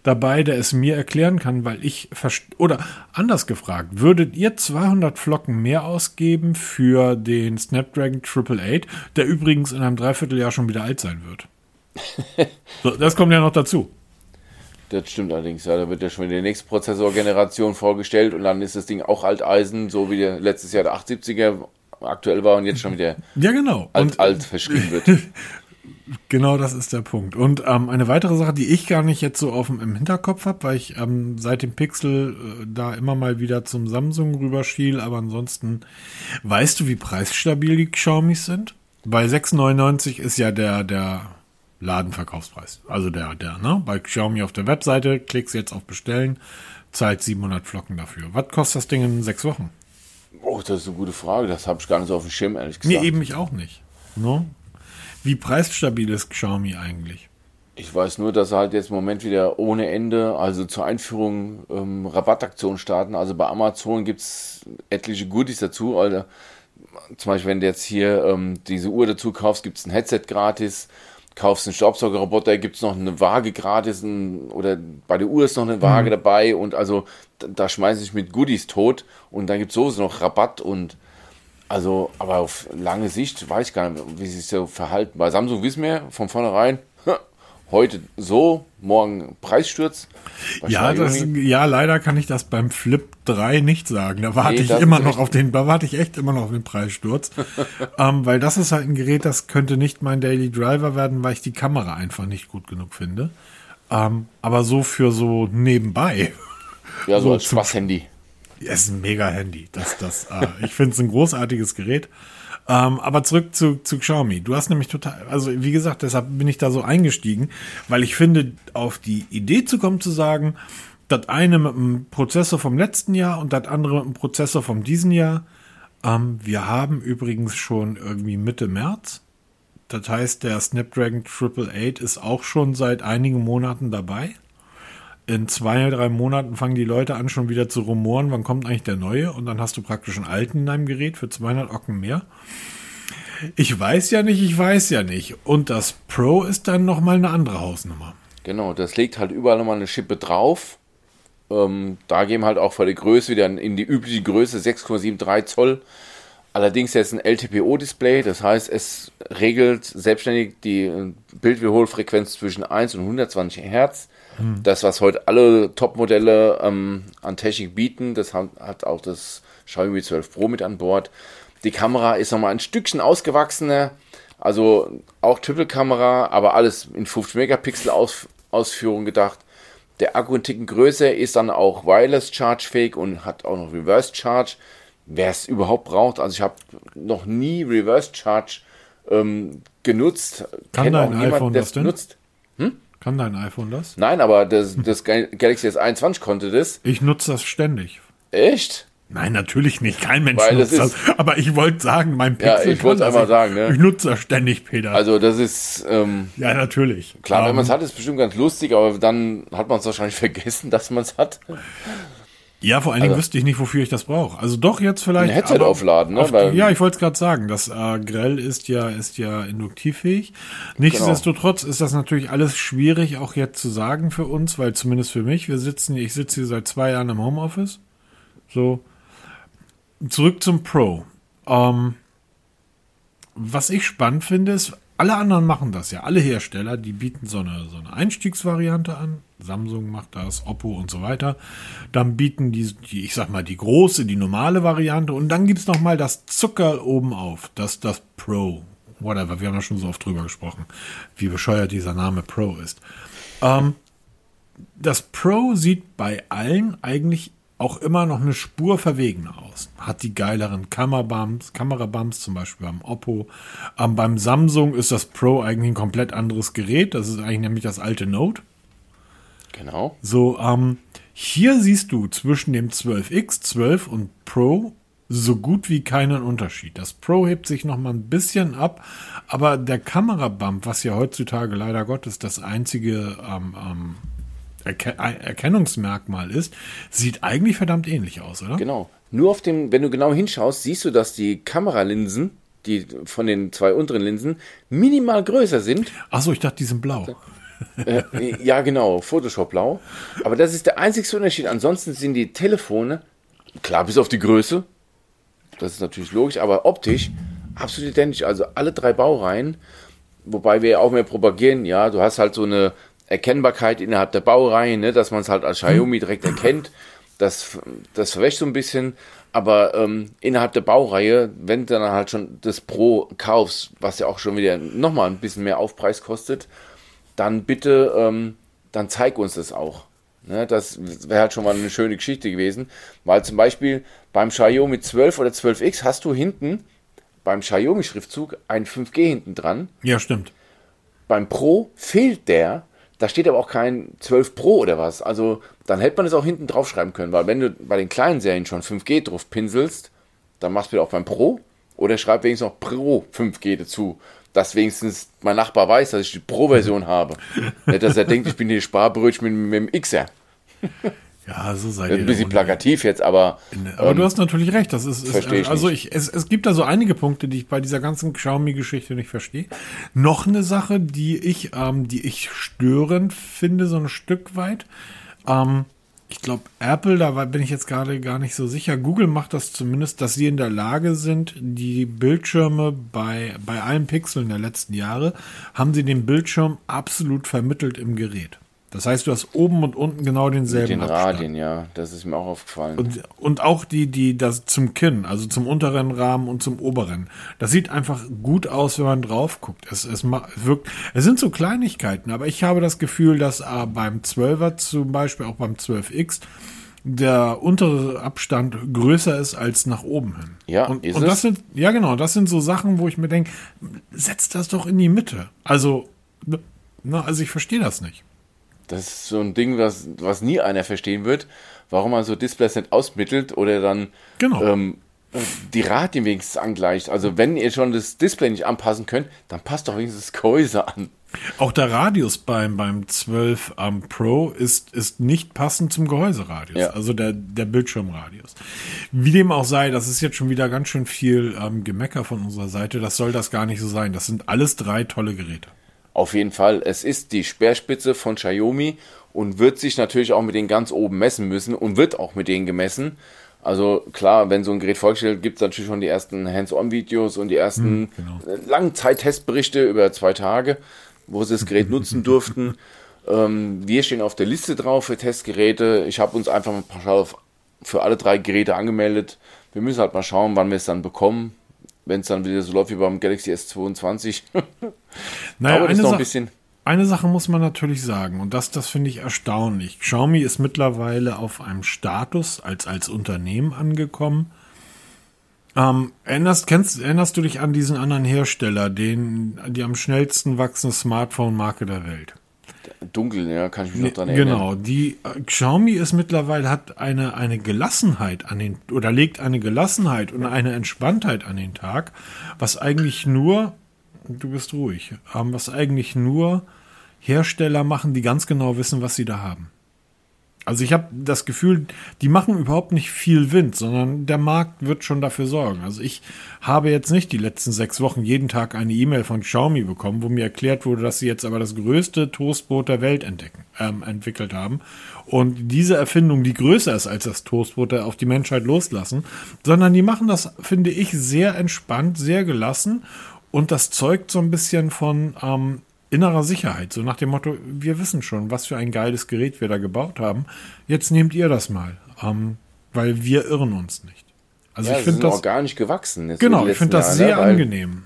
dabei, der es mir erklären kann, weil ich oder anders gefragt, würdet ihr 200 Flocken mehr ausgeben für den Snapdragon 888, der übrigens in einem Dreivierteljahr schon wieder alt sein wird? so, das kommt ja noch dazu. Das stimmt allerdings, ja. Da wird ja schon wieder die nächste Prozessorgeneration vorgestellt und dann ist das Ding auch Alteisen, so wie der letztes Jahr der 870er aktuell war und jetzt schon wieder ja, genau. alt, und, alt verschrieben wird. genau das ist der Punkt. Und ähm, eine weitere Sache, die ich gar nicht jetzt so auf dem, im Hinterkopf habe, weil ich ähm, seit dem Pixel äh, da immer mal wieder zum Samsung rüberschiel, aber ansonsten, weißt du, wie preisstabil die Xiaomis sind? Bei 6,99 ist ja der, der Ladenverkaufspreis. Also der, der, ne? Bei Xiaomi auf der Webseite, klickst jetzt auf Bestellen, zahlt 700 Flocken dafür. Was kostet das Ding in sechs Wochen? Oh, das ist eine gute Frage. Das habe ich gar nicht so auf dem Schirm, ehrlich gesagt. Nee, eben ich auch nicht. No? Wie preisstabil ist Xiaomi eigentlich? Ich weiß nur, dass sie halt jetzt im Moment wieder ohne Ende, also zur Einführung ähm, Rabattaktionen starten. Also bei Amazon gibt es etliche Goodies dazu. Also, zum Beispiel, wenn du jetzt hier ähm, diese Uhr dazu kaufst, gibt es ein Headset gratis. Kaufst einen Staubsaugerroboter, gibt es noch eine Waage gratis ein, oder bei der Uhr ist noch eine Waage mhm. dabei und also da, da schmeiße ich mit Goodies tot und dann gibt es sowieso noch Rabatt und also, aber auf lange Sicht weiß ich gar nicht, wie sie sich so verhalten. Bei Samsung wissen wir von vornherein, heute so, morgen Preissturz. Ja, das, ja, leider kann ich das beim Flip 3 nicht sagen. Da warte nee, ich immer noch auf den, da warte ich echt immer noch auf den Preissturz. ähm, weil das ist halt ein Gerät, das könnte nicht mein Daily Driver werden, weil ich die Kamera einfach nicht gut genug finde. Ähm, aber so für so nebenbei. Ja, so, so als Spaß-Handy. Ja, ist ein mega Handy. Das, das, äh, ich finde es ein großartiges Gerät. Ähm, aber zurück zu, zu Xiaomi. Du hast nämlich total, also wie gesagt, deshalb bin ich da so eingestiegen, weil ich finde, auf die Idee zu kommen, zu sagen, das eine mit dem Prozessor vom letzten Jahr und das andere mit dem Prozessor vom diesen Jahr. Ähm, wir haben übrigens schon irgendwie Mitte März. Das heißt, der Snapdragon 888 ist auch schon seit einigen Monaten dabei in zwei, drei Monaten fangen die Leute an, schon wieder zu rumoren, wann kommt eigentlich der neue? Und dann hast du praktisch einen alten in deinem Gerät für 200 Ocken mehr. Ich weiß ja nicht, ich weiß ja nicht. Und das Pro ist dann nochmal eine andere Hausnummer. Genau, das legt halt überall nochmal eine Schippe drauf. Ähm, da gehen halt auch vor der Größe wieder in die übliche Größe 6,73 Zoll. Allerdings jetzt ein LTPO-Display, das heißt, es regelt selbstständig die äh, Bildwiederholfrequenz zwischen 1 und 120 Hertz. Hm. Das, was heute alle Top-Modelle ähm, an Technik bieten, das hat, hat, auch das Xiaomi 12 Pro mit an Bord. Die Kamera ist nochmal ein Stückchen ausgewachsener, also auch Triple-Kamera, aber alles in 50 Megapixel Aus Ausführung gedacht. Der Akku ein Ticken größer, ist dann auch Wireless Charge fähig und hat auch noch Reverse Charge wer es überhaupt braucht. Also ich habe noch nie Reverse Charge ähm, genutzt. Kann dein iPhone das denn? Nutzt. Hm? Kann dein iPhone das? Nein, aber das, das Galaxy S21 konnte das. Ich nutze das ständig. Echt? Nein, natürlich nicht. Kein Mensch Weil nutzt das. Aber ich wollte sagen, mein Pixel. Ja, ich wollte einmal sagen, ne? Ich nutze das ständig, Peter. Also das ist. Ähm, ja, natürlich. Klar, um, wenn man es hat, ist es bestimmt ganz lustig, aber dann hat man es wahrscheinlich vergessen, dass man es hat. Ja, vor allen Dingen also, wüsste ich nicht, wofür ich das brauche. Also doch jetzt vielleicht. Ein Headset aufladen, ne? Auf, ja, ich wollte es gerade sagen. Das äh, Grell ist ja, ist ja induktivfähig. Nichtsdestotrotz genau. ist das natürlich alles schwierig, auch jetzt zu sagen für uns, weil zumindest für mich, wir sitzen, ich sitze hier seit zwei Jahren im Homeoffice. So. Zurück zum Pro. Ähm, was ich spannend finde, ist, alle anderen machen das ja. Alle Hersteller, die bieten so eine, so eine Einstiegsvariante an. Samsung macht das, Oppo und so weiter. Dann bieten die, die ich sag mal, die große, die normale Variante. Und dann gibt es nochmal das Zucker oben auf. Das, das Pro. Whatever. Wir haben ja schon so oft drüber gesprochen, wie bescheuert dieser Name Pro ist. Ähm, das Pro sieht bei allen eigentlich auch immer noch eine Spur verwegener aus. Hat die geileren Kamerabums, Kamerabums, zum Beispiel beim Oppo. Ähm, beim Samsung ist das Pro eigentlich ein komplett anderes Gerät. Das ist eigentlich nämlich das alte Note. Genau. So, ähm, hier siehst du zwischen dem 12X, 12 und Pro so gut wie keinen Unterschied. Das Pro hebt sich noch mal ein bisschen ab, aber der Kamerabump, was ja heutzutage leider Gottes das einzige ähm, ähm, Erkennungsmerkmal ist, sieht eigentlich verdammt ähnlich aus, oder? Genau. Nur auf dem, wenn du genau hinschaust, siehst du, dass die Kameralinsen, die von den zwei unteren Linsen, minimal größer sind. Achso, ich dachte, die sind blau. äh, ja, genau, Photoshop blau. Aber das ist der einzige Unterschied. Ansonsten sind die Telefone, klar, bis auf die Größe, das ist natürlich logisch, aber optisch absolut identisch. Also alle drei Baureihen, wobei wir ja auch mehr propagieren, ja, du hast halt so eine Erkennbarkeit innerhalb der Baureihe, ne, dass man es halt als Xiaomi hm. direkt erkennt. Das, das verwäscht so ein bisschen. Aber ähm, innerhalb der Baureihe, wenn du dann halt schon das Pro kaufst, was ja auch schon wieder nochmal ein bisschen mehr Aufpreis kostet, dann bitte, ähm, dann zeig uns das auch. Ne, das wäre halt schon mal eine schöne Geschichte gewesen. Weil zum Beispiel beim Xiaomi 12 oder 12X hast du hinten beim Xiaomi-Schriftzug ein 5G hinten dran. Ja, stimmt. Beim Pro fehlt der da steht aber auch kein 12 Pro oder was. Also dann hätte man es auch hinten drauf schreiben können, weil wenn du bei den kleinen Serien schon 5G drauf pinselst, dann machst du wieder auch beim Pro oder schreib wenigstens noch Pro 5G dazu, dass wenigstens mein Nachbar weiß, dass ich die Pro-Version habe. Nicht, dass er denkt, ich bin die Sparbrötchen mit, mit dem Xer. Ja, so sei Ein bisschen plakativ jetzt, aber. Aber ähm, du hast natürlich recht. Das ist, ist ich also ich, es, es gibt da so einige Punkte, die ich bei dieser ganzen Xiaomi-Geschichte nicht verstehe. Noch eine Sache, die ich, ähm, die ich störend finde, so ein Stück weit. Ähm, ich glaube, Apple, da bin ich jetzt gerade gar nicht so sicher. Google macht das zumindest, dass sie in der Lage sind, die Bildschirme bei, bei allen Pixeln der letzten Jahre, haben sie den Bildschirm absolut vermittelt im Gerät. Das heißt, du hast oben und unten genau denselben Mit den Abstand. Radien, ja, das ist mir auch aufgefallen. Und, und auch die, die, das zum Kinn, also zum unteren Rahmen und zum oberen. Das sieht einfach gut aus, wenn man drauf guckt. Es, es wirkt, es sind so Kleinigkeiten, aber ich habe das Gefühl, dass äh, beim 12er zum Beispiel, auch beim 12X, der untere Abstand größer ist als nach oben hin. Ja, und, ist und das es? sind, ja genau, das sind so Sachen, wo ich mir denke, setz das doch in die Mitte. Also, na, also ich verstehe das nicht. Das ist so ein Ding, was, was nie einer verstehen wird, warum man so Displays nicht ausmittelt oder dann genau. ähm, die Radien wenigstens angleicht. Also wenn ihr schon das Display nicht anpassen könnt, dann passt doch wenigstens das Gehäuse an. Auch der Radius beim, beim 12 um, Pro ist, ist nicht passend zum Gehäuseradius, ja. also der, der Bildschirmradius. Wie dem auch sei, das ist jetzt schon wieder ganz schön viel ähm, Gemecker von unserer Seite. Das soll das gar nicht so sein. Das sind alles drei tolle Geräte. Auf jeden Fall, es ist die Speerspitze von Xiaomi und wird sich natürlich auch mit denen ganz oben messen müssen und wird auch mit denen gemessen. Also klar, wenn so ein Gerät vorgestellt wird, gibt es natürlich schon die ersten Hands-on-Videos und die ersten Hm, genau. äh, Langzeit-Testberichte über zwei Tage, wo sie das Gerät nutzen durften. Ähm, wir stehen auf der Liste drauf für Testgeräte. Ich habe uns einfach mal pauschal für alle drei Geräte angemeldet. Wir müssen halt mal schauen, wann wir es dann bekommen. Wenn es dann wieder so läuft wie beim Galaxy S22. Naja, Aber das eine, ist noch ein Sache, bisschen. eine Sache muss man natürlich sagen, und das, das finde ich erstaunlich. Xiaomi ist mittlerweile auf einem Status als, als Unternehmen angekommen. Ähm, erinnerst, kennst, erinnerst du dich an diesen anderen Hersteller, den, die am schnellsten wachsende Smartphone-Marke der Welt? Dunkel, ja, kann ich mich noch dran erinnern. Genau, die äh, Xiaomi ist mittlerweile hat eine eine Gelassenheit an den oder legt eine Gelassenheit und eine Entspanntheit an den Tag, was eigentlich nur du bist ruhig, ähm, was eigentlich nur Hersteller machen, die ganz genau wissen, was sie da haben. Also ich habe das Gefühl, die machen überhaupt nicht viel Wind, sondern der Markt wird schon dafür sorgen. Also ich habe jetzt nicht die letzten sechs Wochen jeden Tag eine E-Mail von Xiaomi bekommen, wo mir erklärt wurde, dass sie jetzt aber das größte Toastbrot der Welt entdecken, ähm, entwickelt haben. Und diese Erfindung, die größer ist als das Toastbrot, auf die Menschheit loslassen, sondern die machen das, finde ich, sehr entspannt, sehr gelassen und das zeugt so ein bisschen von ähm, innerer Sicherheit. So nach dem Motto, wir wissen schon, was für ein geiles Gerät wir da gebaut haben. Jetzt nehmt ihr das mal, ähm, weil wir irren uns nicht. Also Ja, ich finde das, organisch gewachsen. jetzt über genau, ich finde das sehr ne? weil, angenehm.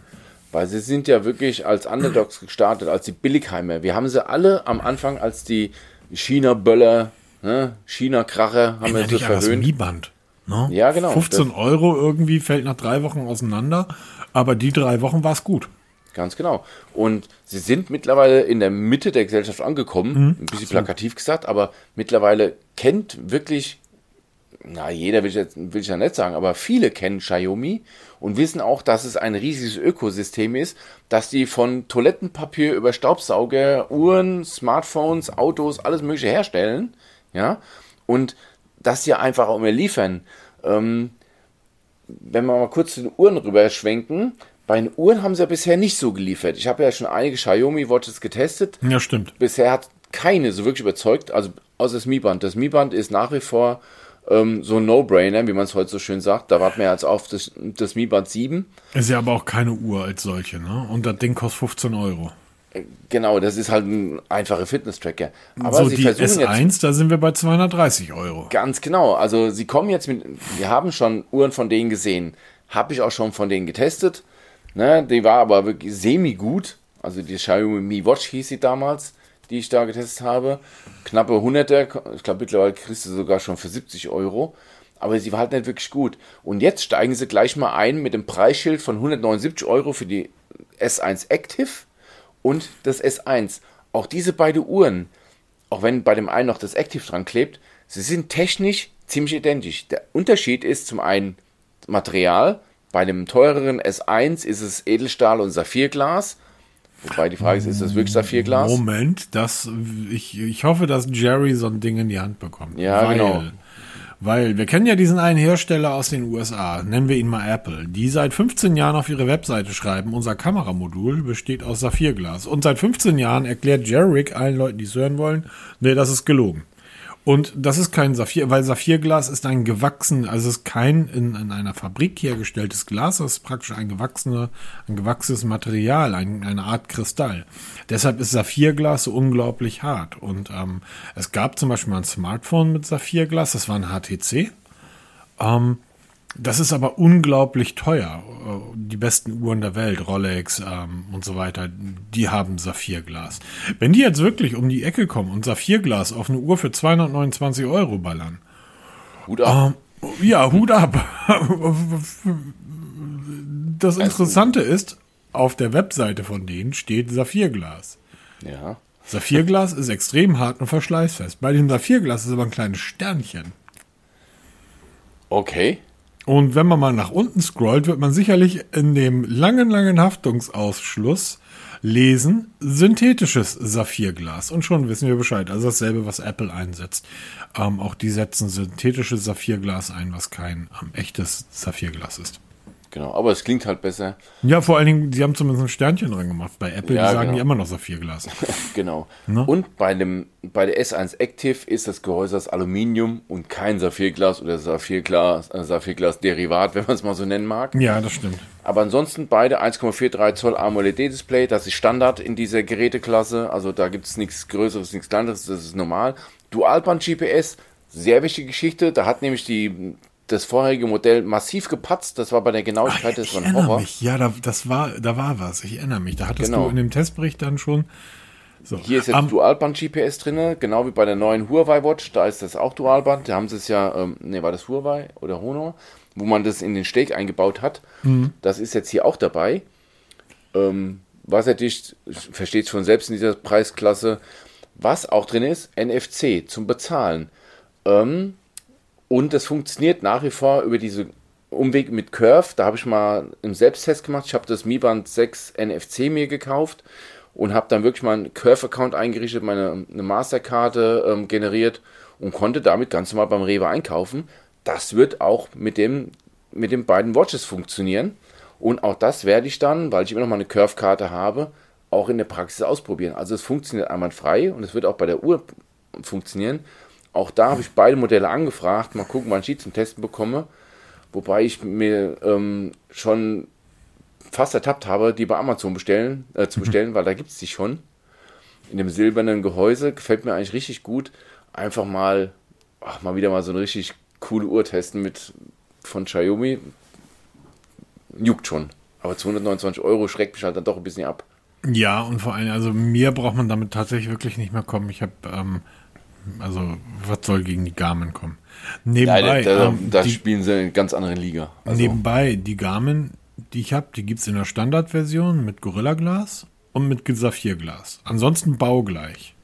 Weil sie sind ja wirklich als Underdogs gestartet, als die Billigheimer. Wir haben sie alle am Anfang als die China-Böller, ne? China-Kracher, haben wir an das verhöhnt. Mi-Band. Ne? Ja, genau. 15 Euro irgendwie fällt nach drei Wochen auseinander, aber die drei Wochen war es gut. Ganz genau. Und sie sind mittlerweile in der Mitte der Gesellschaft angekommen, ein bisschen plakativ gesagt, aber mittlerweile kennt wirklich, na, jeder will ich, jetzt, will ich ja nicht sagen, aber viele kennen Xiaomi und wissen auch, dass es ein riesiges Ökosystem ist, dass die von Toilettenpapier über Staubsauger, Uhren, Smartphones, Autos, alles Mögliche herstellen, ja, und dass sie einfach auch immer liefern. Ähm, wenn wir mal kurz zu den Uhren rüberschwenken, bei den Uhren haben sie ja bisher nicht so geliefert. Ich habe ja schon einige Xiaomi Watches getestet. Ja, stimmt. Bisher hat keine so wirklich überzeugt, also außer das Mi-Band. Das Mi-Band ist nach wie vor ähm, so ein No-Brainer, wie man es heute so schön sagt. Da warten wir jetzt auf das, das Mi-Band 7. Ist ja aber auch keine Uhr als solche, ne? Und das Ding kostet 15 Euro. Genau, das ist halt ein einfacher Fitness-Tracker. Aber so sie die versuchen jetzt S1, da sind wir bei 230 Euro. Ganz genau. Also sie kommen jetzt mit, wir haben schon Uhren von denen gesehen. Habe ich auch schon von denen getestet. Ne, die war aber wirklich semi-gut. Also die Xiaomi Mi Watch hieß sie damals, die ich da getestet habe. Knappe 100er. Ich glaube mittlerweile kriegst du sogar schon für 70 Euro. Aber sie war halt nicht wirklich gut. Und jetzt steigen sie gleich mal ein mit dem Preisschild von 179 Euro für die S1 Active und das S1. Auch diese beiden Uhren, auch wenn bei dem einen noch das Active dran klebt, sie sind technisch ziemlich identisch. Der Unterschied ist zum einen Material. Bei dem teureren S1 ist es Edelstahl und Saphirglas. Wobei die Frage ist, ist das wirklich Saphirglas? Moment, das, ich, ich hoffe, dass Jerry so ein Ding in die Hand bekommt. Ja, weil, genau. Weil wir kennen ja diesen einen Hersteller aus den USA, nennen wir ihn mal Apple, die seit 15 Jahren auf ihre Webseite schreiben, unser Kameramodul besteht aus Saphirglas. Und seit 15 Jahren erklärt Jerrick allen Leuten, die es hören wollen, nee, das ist gelogen. Und das ist kein Saphir, weil Saphirglas ist ein gewachsen, also es ist kein in, in einer Fabrik hergestelltes Glas, das ist praktisch ein gewachsener, ein gewachsenes Material, ein, eine Art Kristall. Deshalb ist Saphirglas so unglaublich hart. Und ähm, es gab zum Beispiel mal ein Smartphone mit Saphirglas, das war ein HTC. Ähm, das ist aber unglaublich teuer. Die besten Uhren der Welt, Rolex ähm, und so weiter, die haben Saphirglas. Wenn die jetzt wirklich um die Ecke kommen und Saphirglas auf eine Uhr für 229 Euro ballern, Hut ab. ähm, ja, Hut ab. Das Interessante ist, auf der Webseite von denen steht Saphirglas. Ja. Saphirglas ist extrem hart und verschleißfest. Bei dem Saphirglas ist aber ein kleines Sternchen. Okay. Und wenn man mal nach unten scrollt, wird man sicherlich in dem langen, langen Haftungsausschluss lesen, synthetisches Saphirglas. Und schon wissen wir Bescheid. Also dasselbe, was Apple einsetzt. Ähm, auch die setzen synthetisches Saphirglas ein, was kein ähm, echtes Saphirglas ist. Genau, aber es klingt halt besser. Ja, vor allen Dingen, sie haben zumindest ein Sternchen dran gemacht. Bei Apple, Ja, die sagen genau. die immer noch Saphirglas. Genau. Ne? Und bei, dem, bei der S1 Active ist das Gehäuse aus Aluminium und kein Saphirglas oder Saphirglas, äh, Saphirglas-Derivat, wenn man es mal so nennen mag. ja, das stimmt. Aber ansonsten beide 1,43 Zoll AMOLED-Display, das ist Standard in dieser Geräteklasse. Also da gibt es nichts Größeres, nichts Kleineres, das ist normal. Dualband-GPS, sehr wichtige Geschichte. Da hat nämlich die, das vorherige Modell massiv gepatzt. Das war bei der Genauigkeit, war ein erinnere Horror. mich. Ja, da, das war, da war was. Ich erinnere mich. Da hattest Genau. du in dem Testbericht dann schon. So. Hier ist jetzt Am- Dualband-GPS drin, genau wie bei der neuen Huawei Watch. Da ist das auch Dualband. Da haben sie es ja, ähm, ne, war das Huawei oder Honor, wo man das in den Steg eingebaut hat. Das ist jetzt hier auch dabei. Ähm, was natürlich, versteht schon selbst in dieser Preisklasse, was auch drin ist, NFC zum Bezahlen. Ähm, und das funktioniert nach wie vor über diese Umweg mit Curve. Da habe ich mal einen Selbsttest gemacht. Ich habe das Mi Band 6 NFC mir gekauft und habe dann wirklich mal einen Curve-Account eingerichtet, meine eine Masterkarte ähm, generiert und konnte damit ganz normal beim Rewe einkaufen. Das wird auch mit dem mit den beiden Watches funktionieren. Und auch das werde ich dann, weil ich immer noch mal eine Curve-Karte habe, auch in der Praxis ausprobieren. Also es funktioniert einwandfrei und es wird auch bei der Uhr funktionieren. Auch da habe ich beide Modelle angefragt. Mal gucken, wann ich die zum Testen bekomme. Wobei ich mir ähm, schon fast ertappt habe, die bei Amazon bestellen, äh, zu bestellen, weil da gibt es die schon. In dem silbernen Gehäuse. Gefällt mir eigentlich richtig gut. Einfach mal, ach, mal wieder mal so eine richtig coole Uhr testen mit von Xiaomi. Juckt schon. Aber 229 Euro schreckt mich halt dann doch ein bisschen ab. Ja, und vor allem, also mir braucht man damit tatsächlich wirklich nicht mehr kommen. Ich habe, ähm, also, was soll gegen die Garmin kommen? Nebenbei, da da, ähm, da die, spielen sie in einer ganz anderen Liga. Also, nebenbei, die Garmin, die ich habe, die gibt's in der Standardversion mit Gorilla Glas und mit Saphirglas. Ansonsten baugleich.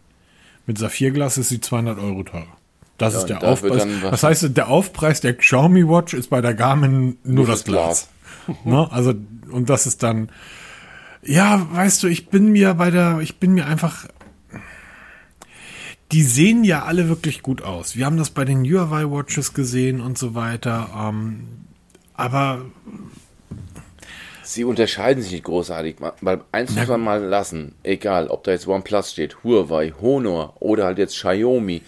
Mit Saphirglas ist sie 200 Euro teurer. Das ist und der da Aufpreis. Das heißt, der Aufpreis der Xiaomi Watch ist bei der Garmin nur, das Glas. ne? Also, und das ist dann, ja, weißt du, ich bin mir bei der, ich bin mir einfach, die sehen ja alle wirklich gut aus. Wir haben das bei den Huawei Watches gesehen und so weiter. Ähm, aber Sie unterscheiden sich nicht großartig, weil eins muss man mal lassen, egal ob da jetzt OnePlus steht, Huawei, Honor oder halt jetzt Xiaomi,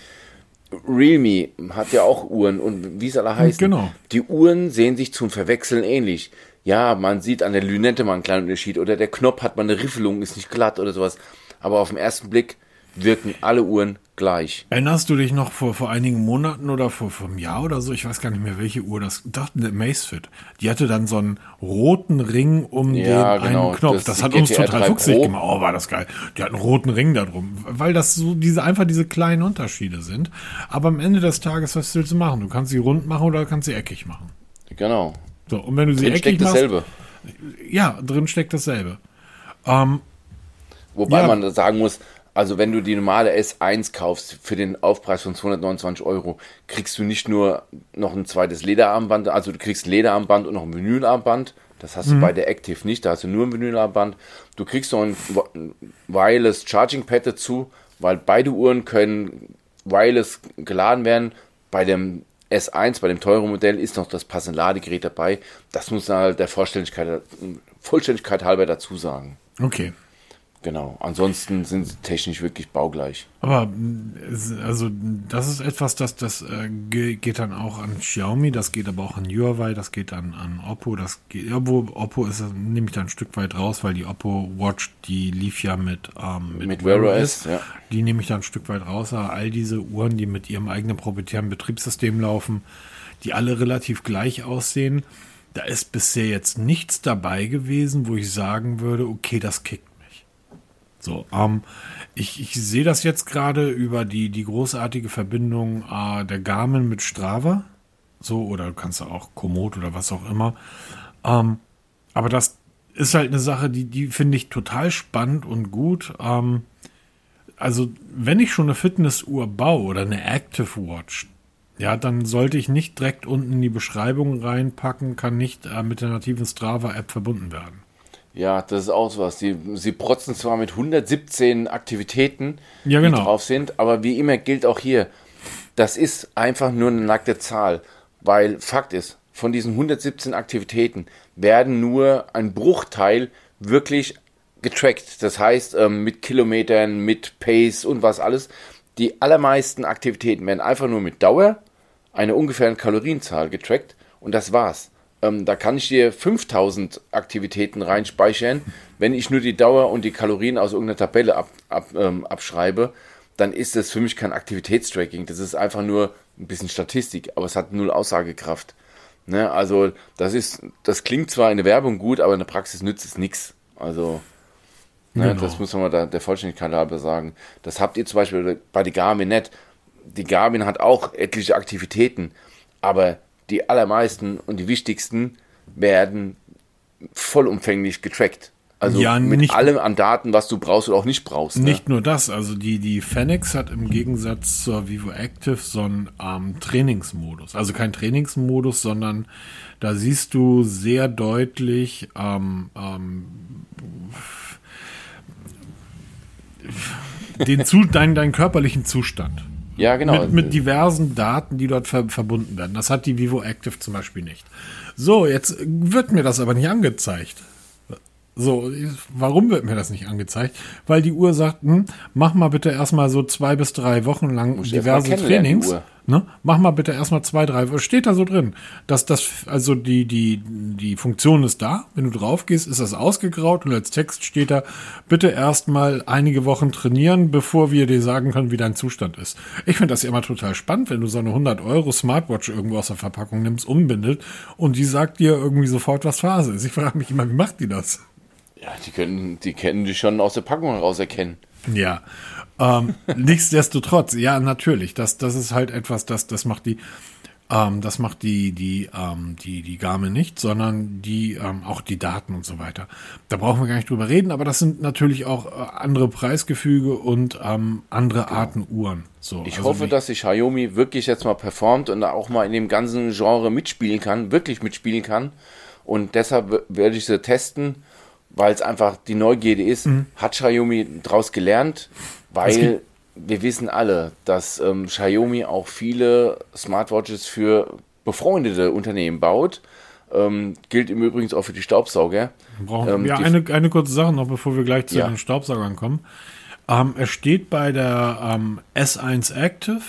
Realme hat ja auch Uhren und wie es alle heißen. Genau. Die Uhren sehen sich zum Verwechseln ähnlich. Ja, man sieht an der Lünette mal einen kleinen Unterschied oder der Knopf hat mal eine Riffelung, ist nicht glatt oder sowas. Aber auf den ersten Blick wirken alle Uhren gleich. erinnerst du dich noch vor, vor einigen Monaten oder vor, vor einem Jahr oder so? Ich weiß gar nicht mehr, welche Uhr das. Doch, eine Macefit. Die hatte dann so einen roten Ring um Ja, den genau. einen Knopf. Das Das, hat uns GTR total 3 fuchsig gemacht. Oh, war das geil. Die hat einen roten Ring da drum. Weil das so diese, einfach diese kleinen Unterschiede sind. Aber am Ende des Tages, was willst du machen? Du kannst sie rund machen oder kannst sie eckig machen. Genau. So, und wenn du sie Drin eckig steckt machst, dasselbe. ja, drin steckt dasselbe. Ähm, Wobei Ja. man sagen muss, also wenn du die normale S1 kaufst für den Aufpreis von 229 Euro, kriegst du nicht nur noch ein zweites Lederarmband, also du kriegst ein Lederarmband und noch ein Vinylarmband. Das hast du bei der Active nicht, da hast du nur ein Vinylarmband. Du kriegst noch ein Wireless Charging Pad dazu, weil beide Uhren können wireless geladen werden. Bei dem S1, bei dem teuren Modell, ist noch das passende Ladegerät dabei. Das muss man halt der Vollständigkeit, Vollständigkeit halber dazu sagen. okay. Genau. Ansonsten sind sie technisch wirklich baugleich. Aber es- also das ist etwas, das das äh, ge- geht dann auch an Xiaomi, das geht aber auch an Huawei, das geht an, an Oppo, das geht, wo Oppo ist, das nehme ich da ein Stück weit raus, weil die Oppo Watch, die lief ja mit ähm, Mit Wear OS, ja. Die nehme ich da ein Stück weit raus, aber all diese Uhren, die mit ihrem eigenen proprietären Betriebssystem laufen, die alle relativ gleich aussehen, da ist bisher jetzt nichts dabei gewesen, wo ich sagen würde, okay, das kickt. So, ähm, ich, ich sehe das jetzt gerade über die, die großartige Verbindung äh, der Garmin mit Strava. So, oder du kannst auch Komoot oder was auch immer. Ähm, aber das ist halt eine Sache, die, die finde ich total spannend und gut. Ähm, also, wenn ich schon eine Fitnessuhr baue oder eine Active Watch, ja, dann sollte ich nicht direkt unten in die Beschreibung reinpacken, kann nicht äh, mit der nativen Strava-App verbunden werden. Ja, das ist auch was. Sie, sie protzen zwar mit 117 Aktivitäten, Ja, die genau. drauf sind, aber wie immer gilt auch hier, das ist einfach nur eine nackte Zahl. Weil Fakt ist, von diesen 117 Aktivitäten werden nur ein Bruchteil wirklich getrackt. Das heißt, ähm, mit Kilometern, mit Pace und was alles. Die allermeisten Aktivitäten werden einfach nur mit Dauer, einer ungefähren Kalorienzahl getrackt und das war's. Ähm, da kann ich dir 5000 Aktivitäten reinspeichern. Wenn ich nur die Dauer und die Kalorien aus irgendeiner Tabelle ab, ab, ähm, abschreibe, dann ist das für mich kein Aktivitätstracking. Das ist einfach nur ein bisschen Statistik, aber es hat null Aussagekraft. Ne? Also das ist, das klingt zwar in der Werbung gut, aber in der Praxis nützt es nichts. Also ne, Genau. das muss man mal da, der Vollständigkeit halber sagen. Das habt ihr zum Beispiel bei der Garmin nicht. Die Garmin hat auch etliche Aktivitäten, aber die allermeisten und die wichtigsten werden vollumfänglich getrackt. Also Ja, mit nicht- allem an Daten, was du brauchst oder auch nicht brauchst. ne? Nicht nur das, also die, die Fenix hat im Gegensatz zur Vivo Active so einen ähm, Trainingsmodus. Also kein Trainingsmodus, sondern da siehst du sehr deutlich ähm, ähm, den zu, deinen, deinen körperlichen Zustand. Ja, genau. Mit, mit diversen Daten, die dort ver verbunden werden. Das hat die Vivo Active zum Beispiel nicht. So, jetzt wird mir das aber nicht angezeigt. So, warum wird mir das nicht angezeigt? Weil die Uhr sagt, hm, mach mal bitte erstmal so zwei bis drei Wochen lang diverse Trainings. Ne? Mach mal bitte erstmal zwei, drei Wochen. Steht da so drin. Dass das, also die, die, die Funktion ist da. Wenn du drauf gehst, ist das ausgegraut und als Text steht da, bitte erstmal einige Wochen trainieren, bevor wir dir sagen können, wie dein Zustand ist. Ich finde das ja immer total spannend, wenn du so eine 100 Euro Smartwatch irgendwo aus der Verpackung nimmst, umbindet und die sagt dir irgendwie sofort, was Phase ist. Ich frage mich immer, wie macht die das? ja, die können, die können dich schon aus der Packung heraus erkennen. Ja. Ähm, nichtsdestotrotz, ja, natürlich. Das, das ist halt etwas, das, das macht die, ähm, das macht die, die, ähm, die, die Garmin nicht, sondern die, ähm, auch die Daten und so weiter. Da brauchen wir gar nicht drüber reden, aber das sind natürlich auch äh, andere Preisgefüge und ähm, andere Arten Uhren. So, Ich also hoffe, dass die Xiaomi wirklich jetzt mal performt und auch mal in dem ganzen Genre mitspielen kann, wirklich mitspielen kann. Und deshalb werde ich sie testen, weil es einfach die Neugierde ist. Hat Xiaomi daraus gelernt? Weil wir wissen alle, dass ähm, Xiaomi auch viele Smartwatches für befreundete Unternehmen baut. Ähm, gilt im Übrigen auch für die Staubsauger. Brauchen, Ähm, ja, eine, eine kurze Sache noch, bevor wir gleich zu Ja. den Staubsaugern kommen. Ähm, es steht bei der ähm, S1 Active,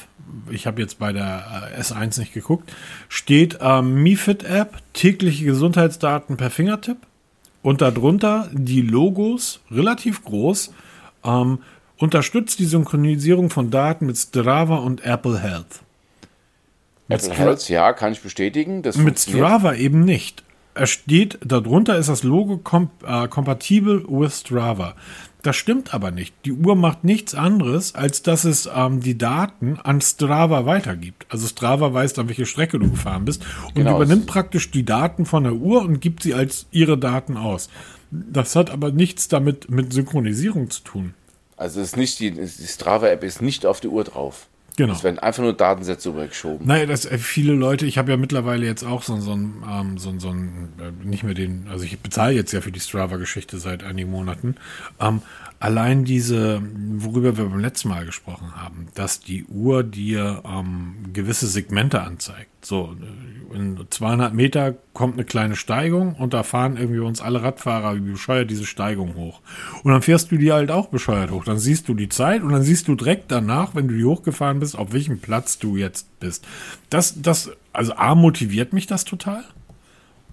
ich habe jetzt bei der äh, S1 nicht geguckt, steht ähm, MiFit App, tägliche Gesundheitsdaten per Fingertipp und darunter die Logos, relativ groß, ähm, unterstützt die Synchronisierung von Daten mit Strava und Apple Health. Apple Stra- Health, ja, kann ich bestätigen. Mit. Strava eben nicht. Es steht, darunter ist das Logo kom äh, compatible with Strava. Das stimmt aber nicht. Die Uhr macht nichts anderes, als dass es ähm, die Daten an Strava weitergibt. Also Strava weiß dann, welche Strecke du gefahren bist und Genau. übernimmt praktisch die Daten von der Uhr und gibt sie als ihre Daten aus. Das hat aber nichts damit mit Synchronisierung zu tun. Also es ist nicht die, die Strava-App ist nicht auf die Uhr drauf. Genau. Es werden einfach nur Datensätze übergeschoben. Naja, das äh, viele Leute, ich habe ja mittlerweile jetzt auch so, so ein, ähm, so, so ein, äh, nicht mehr den, also ich bezahle jetzt ja für die Strava-Geschichte seit einigen Monaten. Ähm, allein diese, worüber wir beim letzten Mal gesprochen haben, dass die Uhr dir ähm, gewisse Segmente anzeigt. So, in 200 Meter kommt eine kleine Steigung und da fahren irgendwie uns alle Radfahrer wie bescheuert diese Steigung hoch. Und dann fährst du die halt auch bescheuert hoch. Dann siehst du die Zeit und dann siehst du direkt danach, wenn du die hochgefahren bist, auf welchem Platz du jetzt bist. Das, das, also A, motiviert mich das total.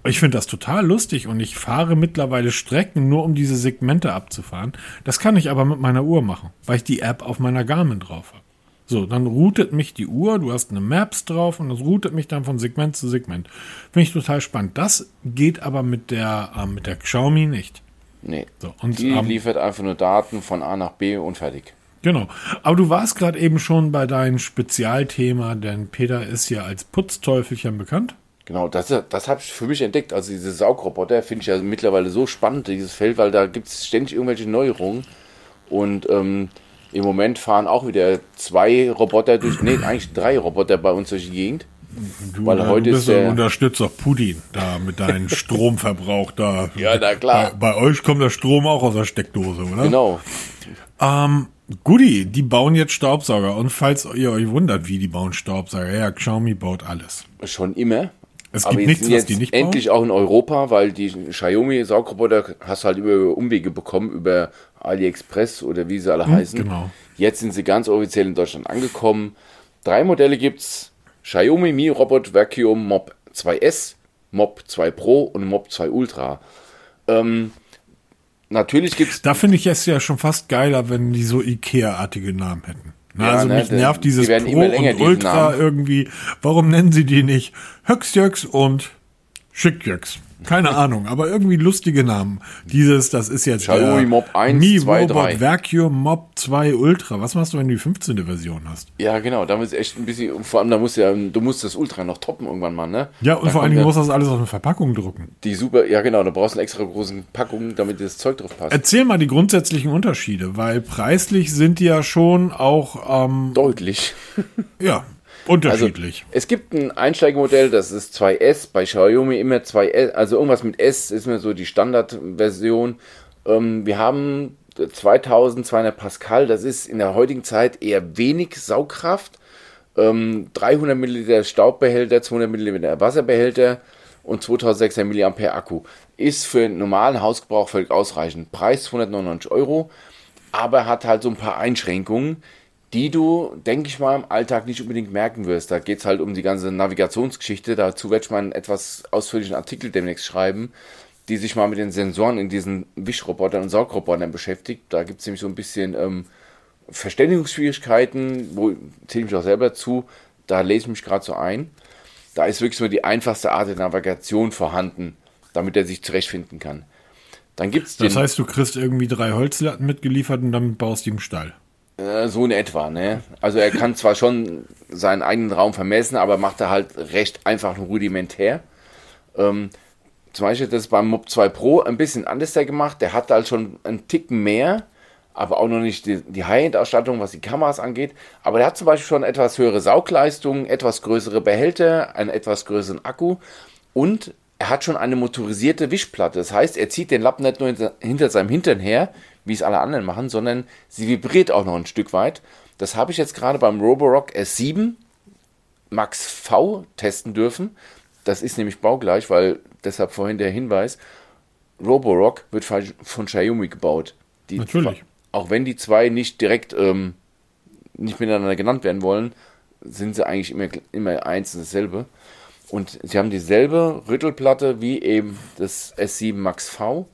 Ich finde das total lustig und ich fahre mittlerweile Strecken nur um diese Segmente abzufahren. Das kann ich aber mit meiner Uhr machen, weil ich die App auf meiner Garmin drauf habe. So, dann routet mich die Uhr, du hast eine Maps drauf und das routet mich dann von Segment zu Segment. Finde ich total spannend. Das geht aber mit der, äh, mit der Xiaomi nicht. Nee. So, und, die ähm, liefert einfach nur Daten von A nach B und fertig. Genau. Aber du warst gerade eben schon bei deinem Spezialthema, denn Peter ist ja als Putzteufelchen bekannt. Genau, das, das habe ich für mich entdeckt. Also diese Saugroboter finde ich ja mittlerweile so spannend, dieses Feld, weil da gibt es ständig irgendwelche Neuerungen. Und ähm, im Moment fahren auch wieder zwei Roboter durch, nee, eigentlich drei Roboter bei uns durch die Gegend. Du, Weil heute du ist bist ja der- Unterstützer Putin da mit deinem Stromverbrauch da. Ja, na klar. Bei, bei euch kommt der Strom auch aus der Steckdose, oder? Genau. Ähm, Goodie, die bauen jetzt Staubsauger. Und falls ihr euch wundert, wie die bauen Staubsauger, ja, Xiaomi baut alles. Schon immer. Es Aber gibt nichts, was die nicht endlich bauen. auch in Europa, weil die Xiaomi Saugroboter hast du halt über Umwege bekommen, über AliExpress oder wie sie alle heißen. genau. Jetzt sind sie ganz offiziell in Deutschland angekommen. Drei Modelle gibt's. Xiaomi Mi Robot Vacuum Mob 2S, Mob 2 Pro und Mob 2 Ultra. Ähm, natürlich gibt's Da finde ich es ja schon fast geiler, wenn die so Ikea-artige Namen hätten. Ja, also ne, mich die- nervt die dieses werden Pro länger, und Ultra irgendwie. Warum nennen sie die nicht Höxjöx und Schickjöx? Keine Ahnung, aber irgendwie lustige Namen. Dieses, das ist jetzt Xiaomi Mob 1, Mi 2, Robot 3. Vacuum Mob 2 Ultra. Was machst du, wenn du die 15. Version hast? Ja, genau, da ist echt ein bisschen, vor allem, da musst du ja, du musst das Ultra noch toppen irgendwann mal, ne? Ja, und Da vor allen Dingen ja muss das alles auf eine Verpackung drucken. die super, ja genau, da brauchst du eine extra großen Packung, damit das Zeug drauf passt. Erzähl mal die grundsätzlichen Unterschiede, weil preislich sind die ja schon auch, ähm, Deutlich. ja, Also, unterschiedlich. es gibt ein Einsteigermodell, das ist 2S, bei Xiaomi immer 2S, also irgendwas mit S ist mir so die Standardversion. Ähm, wir haben 2200 Pascal, das ist in der heutigen Zeit eher wenig Saugkraft. Ähm, 300 Milliliter Staubbehälter, 200 Milliliter Wasserbehälter und 2600 mAh Akku. Ist für einen normalen Hausgebrauch völlig ausreichend. Preis 299 Euro, aber hat halt so ein paar Einschränkungen, die du, denke ich mal, im Alltag nicht unbedingt merken wirst. Da geht es halt um die ganze Navigationsgeschichte. Dazu werde ich mal einen etwas ausführlichen Artikel demnächst schreiben, die sich mal mit den Sensoren in diesen Wischrobotern und Saugrobotern beschäftigt. Da gibt es nämlich so ein bisschen ähm, Verständigungsschwierigkeiten, wo zähle ich mich auch selber zu. Da lese ich mich gerade so ein. Da ist wirklich nur die einfachste Art der Navigation vorhanden, damit er sich zurechtfinden kann. Dann gibt es den. Das heißt, du kriegst irgendwie drei Holzlatten mitgeliefert und damit baust du ihm Stall. Äh, So in etwa, ne? Also er kann zwar schon seinen eigenen Raum vermessen, aber macht er halt recht einfach und rudimentär. Ähm, zum Beispiel das beim Mob 2 Pro ein bisschen anders der gemacht. Der hat halt schon einen Ticken mehr, aber auch noch nicht die, die High-End-Ausstattung, was die Kameras angeht. Aber der hat zum Beispiel schon etwas höhere Saugleistung, etwas größere Behälter, einen etwas größeren Akku und er hat schon eine motorisierte Wischplatte. Das heißt, er zieht den Lappen nicht nur hinter, hinter seinem Hintern her, wie es alle anderen machen, sondern sie vibriert auch noch ein Stück weit. Das habe ich jetzt gerade beim Roborock S7 Max V testen dürfen. Das ist nämlich baugleich, weil deshalb vorhin der Hinweis, Roborock wird von Xiaomi gebaut. Die Natürlich. Auch wenn die zwei nicht direkt ähm, nicht miteinander genannt werden wollen, sind sie eigentlich immer, immer eins und dasselbe. Und sie haben dieselbe Rüttelplatte wie eben das S7 Max V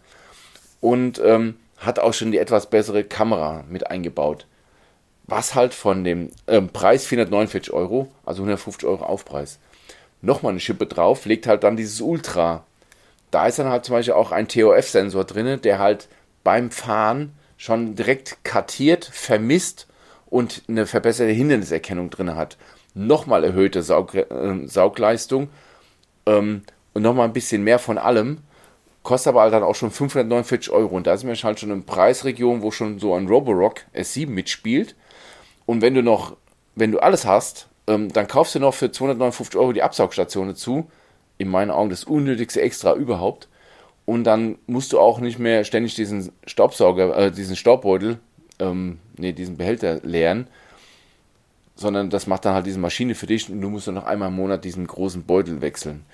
und ähm, hat auch schon die etwas bessere Kamera mit eingebaut. Was halt von dem ähm, Preis 449 Euro, also 150 Euro Aufpreis, nochmal eine Schippe drauf, legt halt dann dieses Ultra. Da ist dann halt zum Beispiel auch ein TOF-Sensor drin, der halt beim Fahren schon direkt kartiert, vermisst und eine verbesserte Hinderniserkennung drin hat. Nochmal erhöhte Saug äh, Saugleistung ähm, und nochmal ein bisschen mehr von allem. Kostet aber halt dann auch schon 549 Euro. Und da sind wir halt schon in Preisregion, wo schon so ein Roborock S7 mitspielt. Und wenn du noch, wenn du alles hast, ähm, dann kaufst du noch für 259 Euro die Absaugstation dazu. In meinen Augen das unnötigste Extra überhaupt. Und dann musst du auch nicht mehr ständig diesen Staubsauger, äh, diesen Staubbeutel, ähm, nee, diesen Behälter leeren, sondern das macht dann halt diese Maschine für dich und du musst nur noch einmal im Monat diesen großen Beutel wechseln.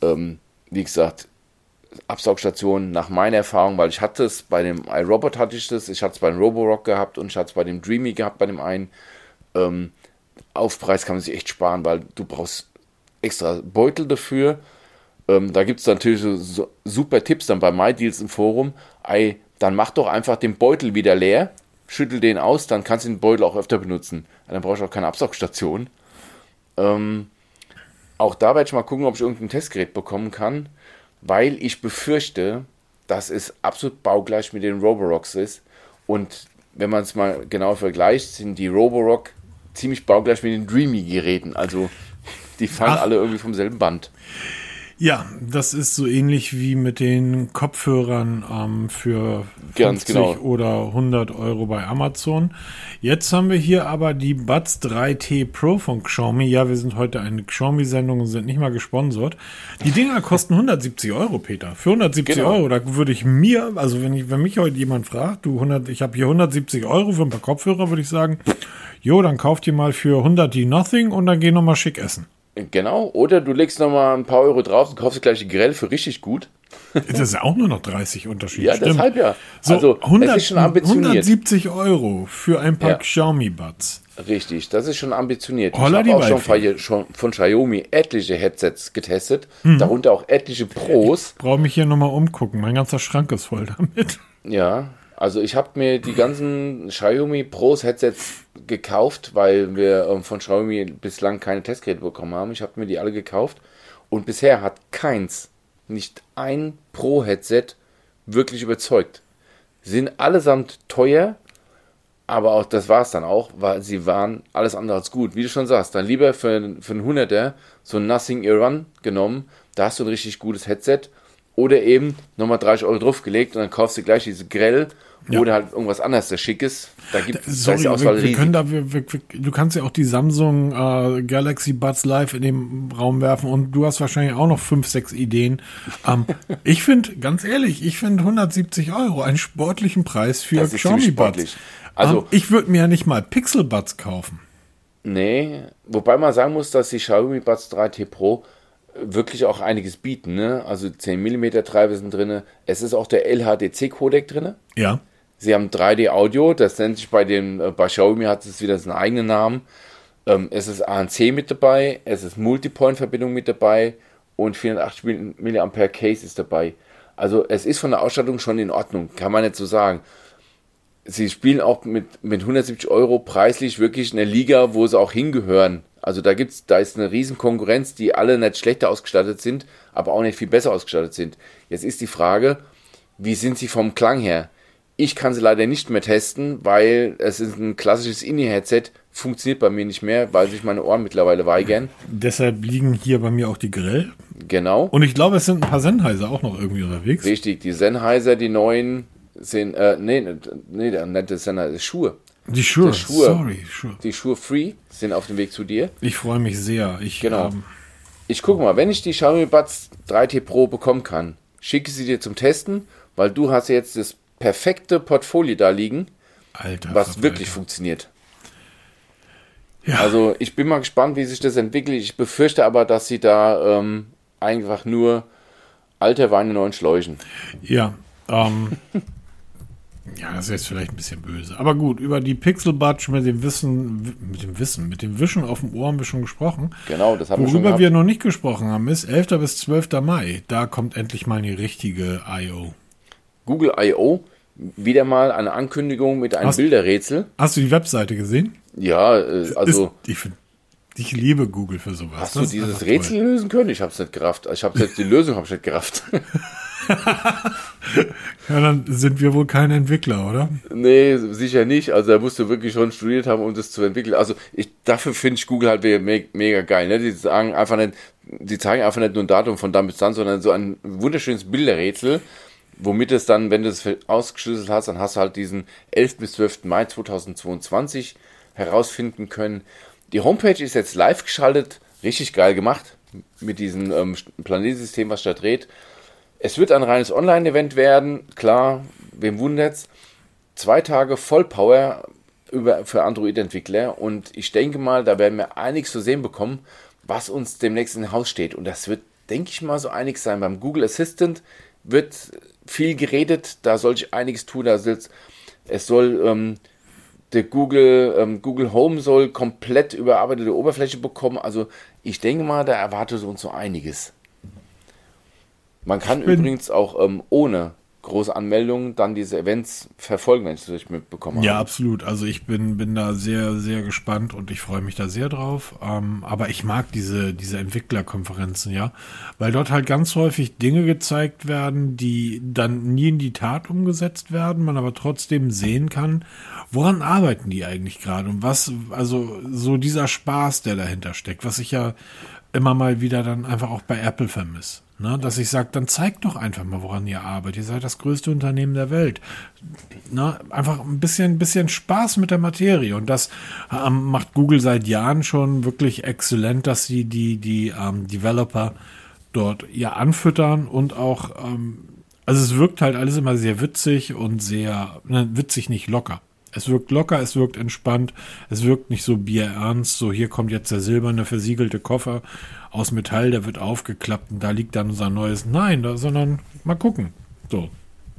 Ähm, wie gesagt, Absaugstation nach meiner Erfahrung, weil ich hatte es bei dem iRobot hatte ich das, ich hatte es beim Roborock gehabt und ich hatte es bei dem Dreamy gehabt, bei dem einen. Ähm, Aufpreis kann man sich echt sparen, weil du brauchst extra Beutel dafür. Ähm, da gibt es natürlich so, so super Tipps dann bei MyDeals im Forum. Ey, dann mach doch einfach den Beutel wieder leer, schüttel den aus, dann kannst du den Beutel auch öfter benutzen. Dann brauchst du auch keine Absaugstation. Ähm, auch da werde ich mal gucken, ob ich irgendein Testgerät bekommen kann, weil ich befürchte, dass es absolut baugleich mit den Roborocks ist. Und wenn man es mal genau vergleicht, sind die Roborock ziemlich baugleich mit den Dreamy-Geräten. Also die fallen Ach. alle irgendwie vom selben Band. Ja, das ist so ähnlich wie mit den Kopfhörern ähm, für Ganz 50 genau. oder 100 Euro bei Amazon. Jetzt haben wir hier aber die Buds 3T Pro von Xiaomi. Ja, wir sind heute eine Xiaomi-Sendung und sind nicht mal gesponsert. Die Dinger kosten 170 Euro, Peter. Für 170 Genau. Euro, da würde ich mir, also wenn ich, wenn mich heute jemand fragt, du 100, ich habe hier 170 Euro für ein paar Kopfhörer, würde ich sagen, jo, dann kauft ihr mal für 100 die Nothing und dann geh noch mal schick essen. Genau, oder du legst nochmal ein paar Euro drauf und kaufst gleich die Grell für richtig gut. Das ist ja auch nur noch 30 Unterschied. Ja, stimmt. deshalb ja. So, also, 100, es ist schon ambitioniert. 170 Euro für ein paar Ja. Xiaomi Buds. Richtig, das ist schon ambitioniert. Holla ich habe auch schon, schon von Xiaomi etliche Headsets getestet, Mhm. darunter auch etliche Pros. Brauche mich hier nochmal umgucken. Mein ganzer Schrank ist voll damit. Ja, also ich habe mir die ganzen Xiaomi Pros Headsets gekauft, weil wir ähm, von Xiaomi bislang keine Testgeräte bekommen haben. Ich habe mir die alle gekauft und bisher hat keins, nicht ein Pro Headset wirklich überzeugt. Sind allesamt teuer, aber auch das war es dann auch, weil sie waren alles andere als gut. Wie du schon sagst, dann lieber für, für einen Hunderter so ein Nothing Iran genommen, da hast du ein richtig gutes Headset. Oder eben nochmal 30 Euro draufgelegt und dann kaufst du gleich diese Grell Ja. oder halt irgendwas anderes, das Schickes. Da gibt da ist Sorry, die Auswahl wir, wir können da, wir, wir, du kannst ja auch die Samsung äh, Galaxy Buds Live in den Raum werfen und du hast wahrscheinlich auch noch fünf, sechs Ideen. Ähm, ich finde, ganz ehrlich, ich finde 170 Euro einen sportlichen Preis für Das ist Xiaomi Buds. Also- ähm, ich würde mir ja nicht mal Pixel Buds kaufen. Nee, wobei man sagen muss, dass die Xiaomi Buds 3T Pro wirklich auch einiges bieten. Ne? Also 10 mm Treiber sind drin. Es ist auch der LHDC-Codec drin. Ja. Sie haben 3D-Audio, das nennt sich bei dem, äh, bei Xiaomi hat es wieder seinen eigenen Namen. Ähm, es ist ANC mit dabei, es ist Multipoint-Verbindung mit dabei und 480 mAh Case ist dabei. Also es ist von der Ausstattung schon in Ordnung, kann man nicht so sagen. Sie spielen auch mit, mit 170 Euro preislich wirklich in der Liga, wo sie auch hingehören. Also da gibt's, da ist eine riesen Konkurrenz, die alle nicht schlechter ausgestattet sind, aber auch nicht viel besser ausgestattet sind. Jetzt ist die Frage, wie sind sie vom Klang her? Ich kann sie leider nicht mehr testen, weil es ist ein klassisches In-Ear-Headset, funktioniert bei mir nicht mehr, weil sich meine Ohren mittlerweile weigern. Deshalb liegen hier bei mir auch die Grill. Genau. Und ich glaube, es sind ein paar Sennheiser auch noch irgendwie unterwegs. Richtig, die Sennheiser, die neuen sind, äh, nee, nee, der nette Sennheiser, Schuhe. Die Schuhe. Die Schuhe. Sorry, Schuhe. Die Schuhe Free sind auf dem Weg zu dir. Ich freue mich sehr. Ich, Genau. ähm, Ich gucke mal, wenn ich die Xiaomi Buds 3T Pro bekommen kann, schicke sie dir zum Testen, weil du hast jetzt das perfekte Portfolio da liegen, Alter. was Verwalter. wirklich funktioniert. Ja. Also ich bin mal gespannt, wie sich das entwickelt. Ich befürchte aber, dass sie da ähm, einfach nur alter Wein in neuen Schläuchen. Ja, ähm, ja, das ist jetzt vielleicht ein bisschen böse. Aber gut, über die Pixel Budge mit dem Wissen, mit dem Wissen, mit dem Wischen auf dem Ohr haben wir schon gesprochen. Genau, das haben wir schon Worüber wir noch nicht gesprochen haben, ist 11. bis 12. Mai. Da kommt endlich mal die richtige I.O. Google I.O. Wieder mal eine Ankündigung mit einem Hast- Bilderrätsel. Hast du die Webseite gesehen? Ja, äh, also ist, ich, find- ich liebe Google für sowas. hast Das du dieses Rätsel toll. lösen können? Ich habe es nicht gerafft. Ich habe selbst die Lösung habe ich nicht gerafft. Ja, dann sind wir wohl keine Entwickler, oder? Nee, sicher nicht. Also da musst du wirklich schon studiert haben, um das zu entwickeln. Also ich, dafür finde ich Google halt me mega geil. Ne? Die sagen einfach nicht, die zeigen einfach nicht nur ein Datum von dann bis dann, sondern so ein wunderschönes Bilderrätsel, womit es dann, wenn du es ausgeschlüsselt hast, dann hast du halt diesen 11. bis 12. Mai 2022 herausfinden können. Die Homepage ist jetzt live geschaltet, richtig geil gemacht mit diesem ähm, Planetsystem, was da dreht. Es wird ein reines Online-Event werden, klar, wem wundert's. Zwei Tage Vollpower über, für Android-Entwickler und ich denke mal, da werden wir einiges zu sehen bekommen, was uns demnächst in Haus steht. Und das wird, denke ich mal, so einiges sein. Beim Google Assistant wird viel geredet, da soll ich einiges tun. Da soll's, es soll ähm, der Google, ähm, Google Home soll komplett überarbeitete Oberfläche bekommen. Also ich denke mal, da erwartet uns so einiges. Man kann übrigens auch ähm, ohne große Anmeldungen dann diese Events verfolgen, wenn ich das mitbekommen Ja, habe. absolut. Also ich bin, bin da sehr, sehr gespannt und ich freue mich da sehr drauf. Ähm, aber ich mag diese, diese Entwicklerkonferenzen, ja, weil dort halt ganz häufig Dinge gezeigt werden, die dann nie in die Tat umgesetzt werden, man aber trotzdem sehen kann, woran arbeiten die eigentlich gerade und was, also so dieser Spaß, der dahinter steckt, was ich ja immer mal wieder dann einfach auch bei Apple vermisse. Ne? Dass ich sage, dann zeigt doch einfach mal, woran ihr arbeitet. Ihr seid das größte Unternehmen der Welt. Ne? Einfach ein bisschen, bisschen Spaß mit der Materie. Und das ähm, macht Google seit Jahren schon wirklich exzellent, dass sie die, die ähm, Developer dort ja anfüttern und auch, ähm, also es wirkt halt alles immer sehr witzig und sehr, ne, witzig nicht locker. Es wirkt locker, es wirkt entspannt, es wirkt nicht so bierernst, so hier kommt jetzt der silberne versiegelte Koffer aus Metall, der wird aufgeklappt und da liegt dann unser neues. Nein, da, sondern mal gucken. So,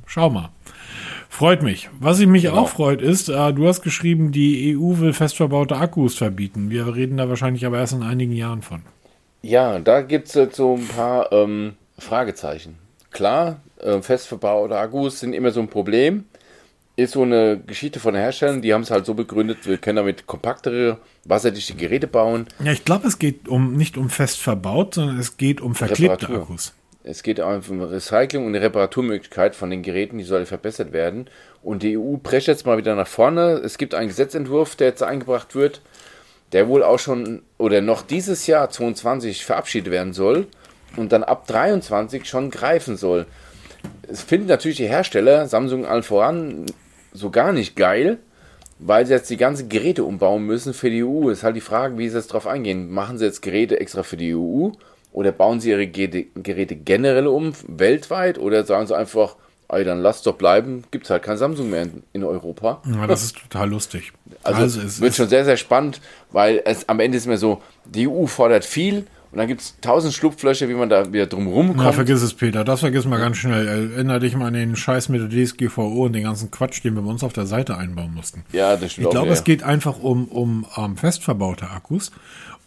schau mal. Freut mich. Was ich mich genau. auch freut, ist, äh, du hast geschrieben, die EU will festverbaute Akkus verbieten. Wir reden da wahrscheinlich aber erst in einigen Jahren von. Ja, da gibt es jetzt so ein paar ähm, Fragezeichen. Klar, äh, festverbaute Akkus sind immer so ein Problem ist so eine Geschichte von Herstellern, die haben es halt so begründet, wir können damit kompaktere, wasserdichte Geräte bauen. Ja, ich glaube, es geht um nicht um fest verbaut, sondern es geht um verklebte Reparatur. Akkus. Es geht um Recycling und eine Reparaturmöglichkeit von den Geräten, die soll verbessert werden. Und die EU prescht jetzt mal wieder nach vorne. Es gibt einen Gesetzentwurf, der jetzt eingebracht wird, der wohl auch schon oder noch dieses Jahr 22 verabschiedet werden soll und dann ab 23 schon greifen soll. Es finden natürlich die Hersteller, Samsung allen voran, so gar nicht geil, weil sie jetzt die ganzen Geräte umbauen müssen für die EU. Ist halt die Frage, wie sie jetzt drauf eingehen. Machen sie jetzt Geräte extra für die EU oder bauen sie ihre Geräte generell um, weltweit oder sagen sie einfach, ey, dann lass doch bleiben, gibt es halt kein Samsung mehr in, in, Europa. Ja, das ist total lustig. Also, also es wird schon sehr, sehr spannend, weil es am Ende ist mir so, die EU fordert viel und dann gibt es tausend Schlupflöcher, wie man da wieder drum rumkommt. Na, vergiss es, Peter. Das vergiss mal ganz schnell. Erinner dich mal an den Scheiß mit der DSGVO und den ganzen Quatsch, den wir bei uns auf der Seite einbauen mussten. Ja, das stimmt Ich glaube, es geht einfach um, um, ähm, festverbaute Akkus.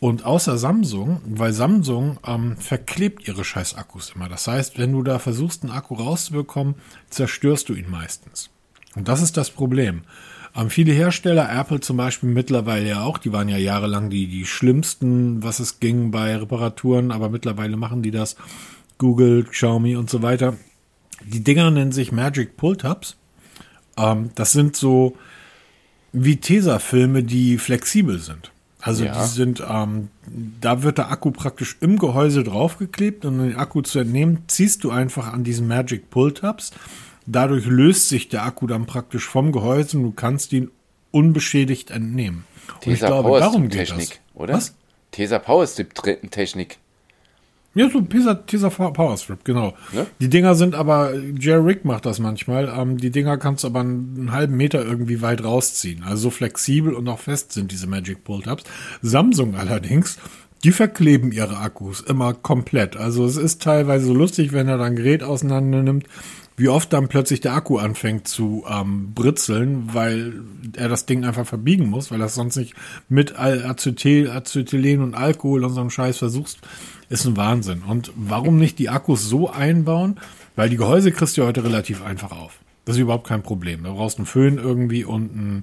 Und außer Samsung, weil Samsung ähm, verklebt ihre scheiß Akkus immer. Das heißt, wenn du da versuchst, einen Akku rauszubekommen, zerstörst du ihn meistens. Und das ist das Problem. Ähm, viele Hersteller, Apple zum Beispiel mittlerweile ja auch, die waren ja jahrelang die, die schlimmsten, was es ging bei Reparaturen, aber mittlerweile machen die das. Google, Xiaomi und so weiter. Die Dinger nennen sich Magic Pull Tabs. Ähm, das sind so wie Tesafilme, die flexibel sind. Also ja. die sind, ähm, da wird der Akku praktisch im Gehäuse draufgeklebt und um den Akku zu entnehmen, ziehst du einfach an diesen Magic Pull Tabs Dadurch löst sich der Akku dann praktisch vom Gehäuse und du kannst ihn unbeschädigt entnehmen. Und ich glaube, darum geht Technik, das. oder? Was? Tesa Power Strip Technik. Ja, so Tesa Power Strip, genau. Ne? Die Dinger sind aber, Jerry Rick macht das manchmal, ähm, die Dinger kannst du aber einen halben Meter irgendwie weit rausziehen. Also so flexibel und auch fest sind diese Magic Pull Tabs. Samsung allerdings, die verkleben ihre Akkus immer komplett. Also es ist teilweise so lustig, wenn er dann Gerät auseinander nimmt wie oft dann plötzlich der Akku anfängt zu ähm, britzeln, weil er das Ding einfach verbiegen muss, weil er sonst nicht mit Acetyl, Acetylen und Alkohol und so einem Scheiß versuchst, ist ein Wahnsinn. Und warum nicht die Akkus so einbauen? Weil die Gehäuse kriegst du heute relativ einfach auf. Das ist überhaupt kein Problem. Du brauchst einen Föhn irgendwie und einen,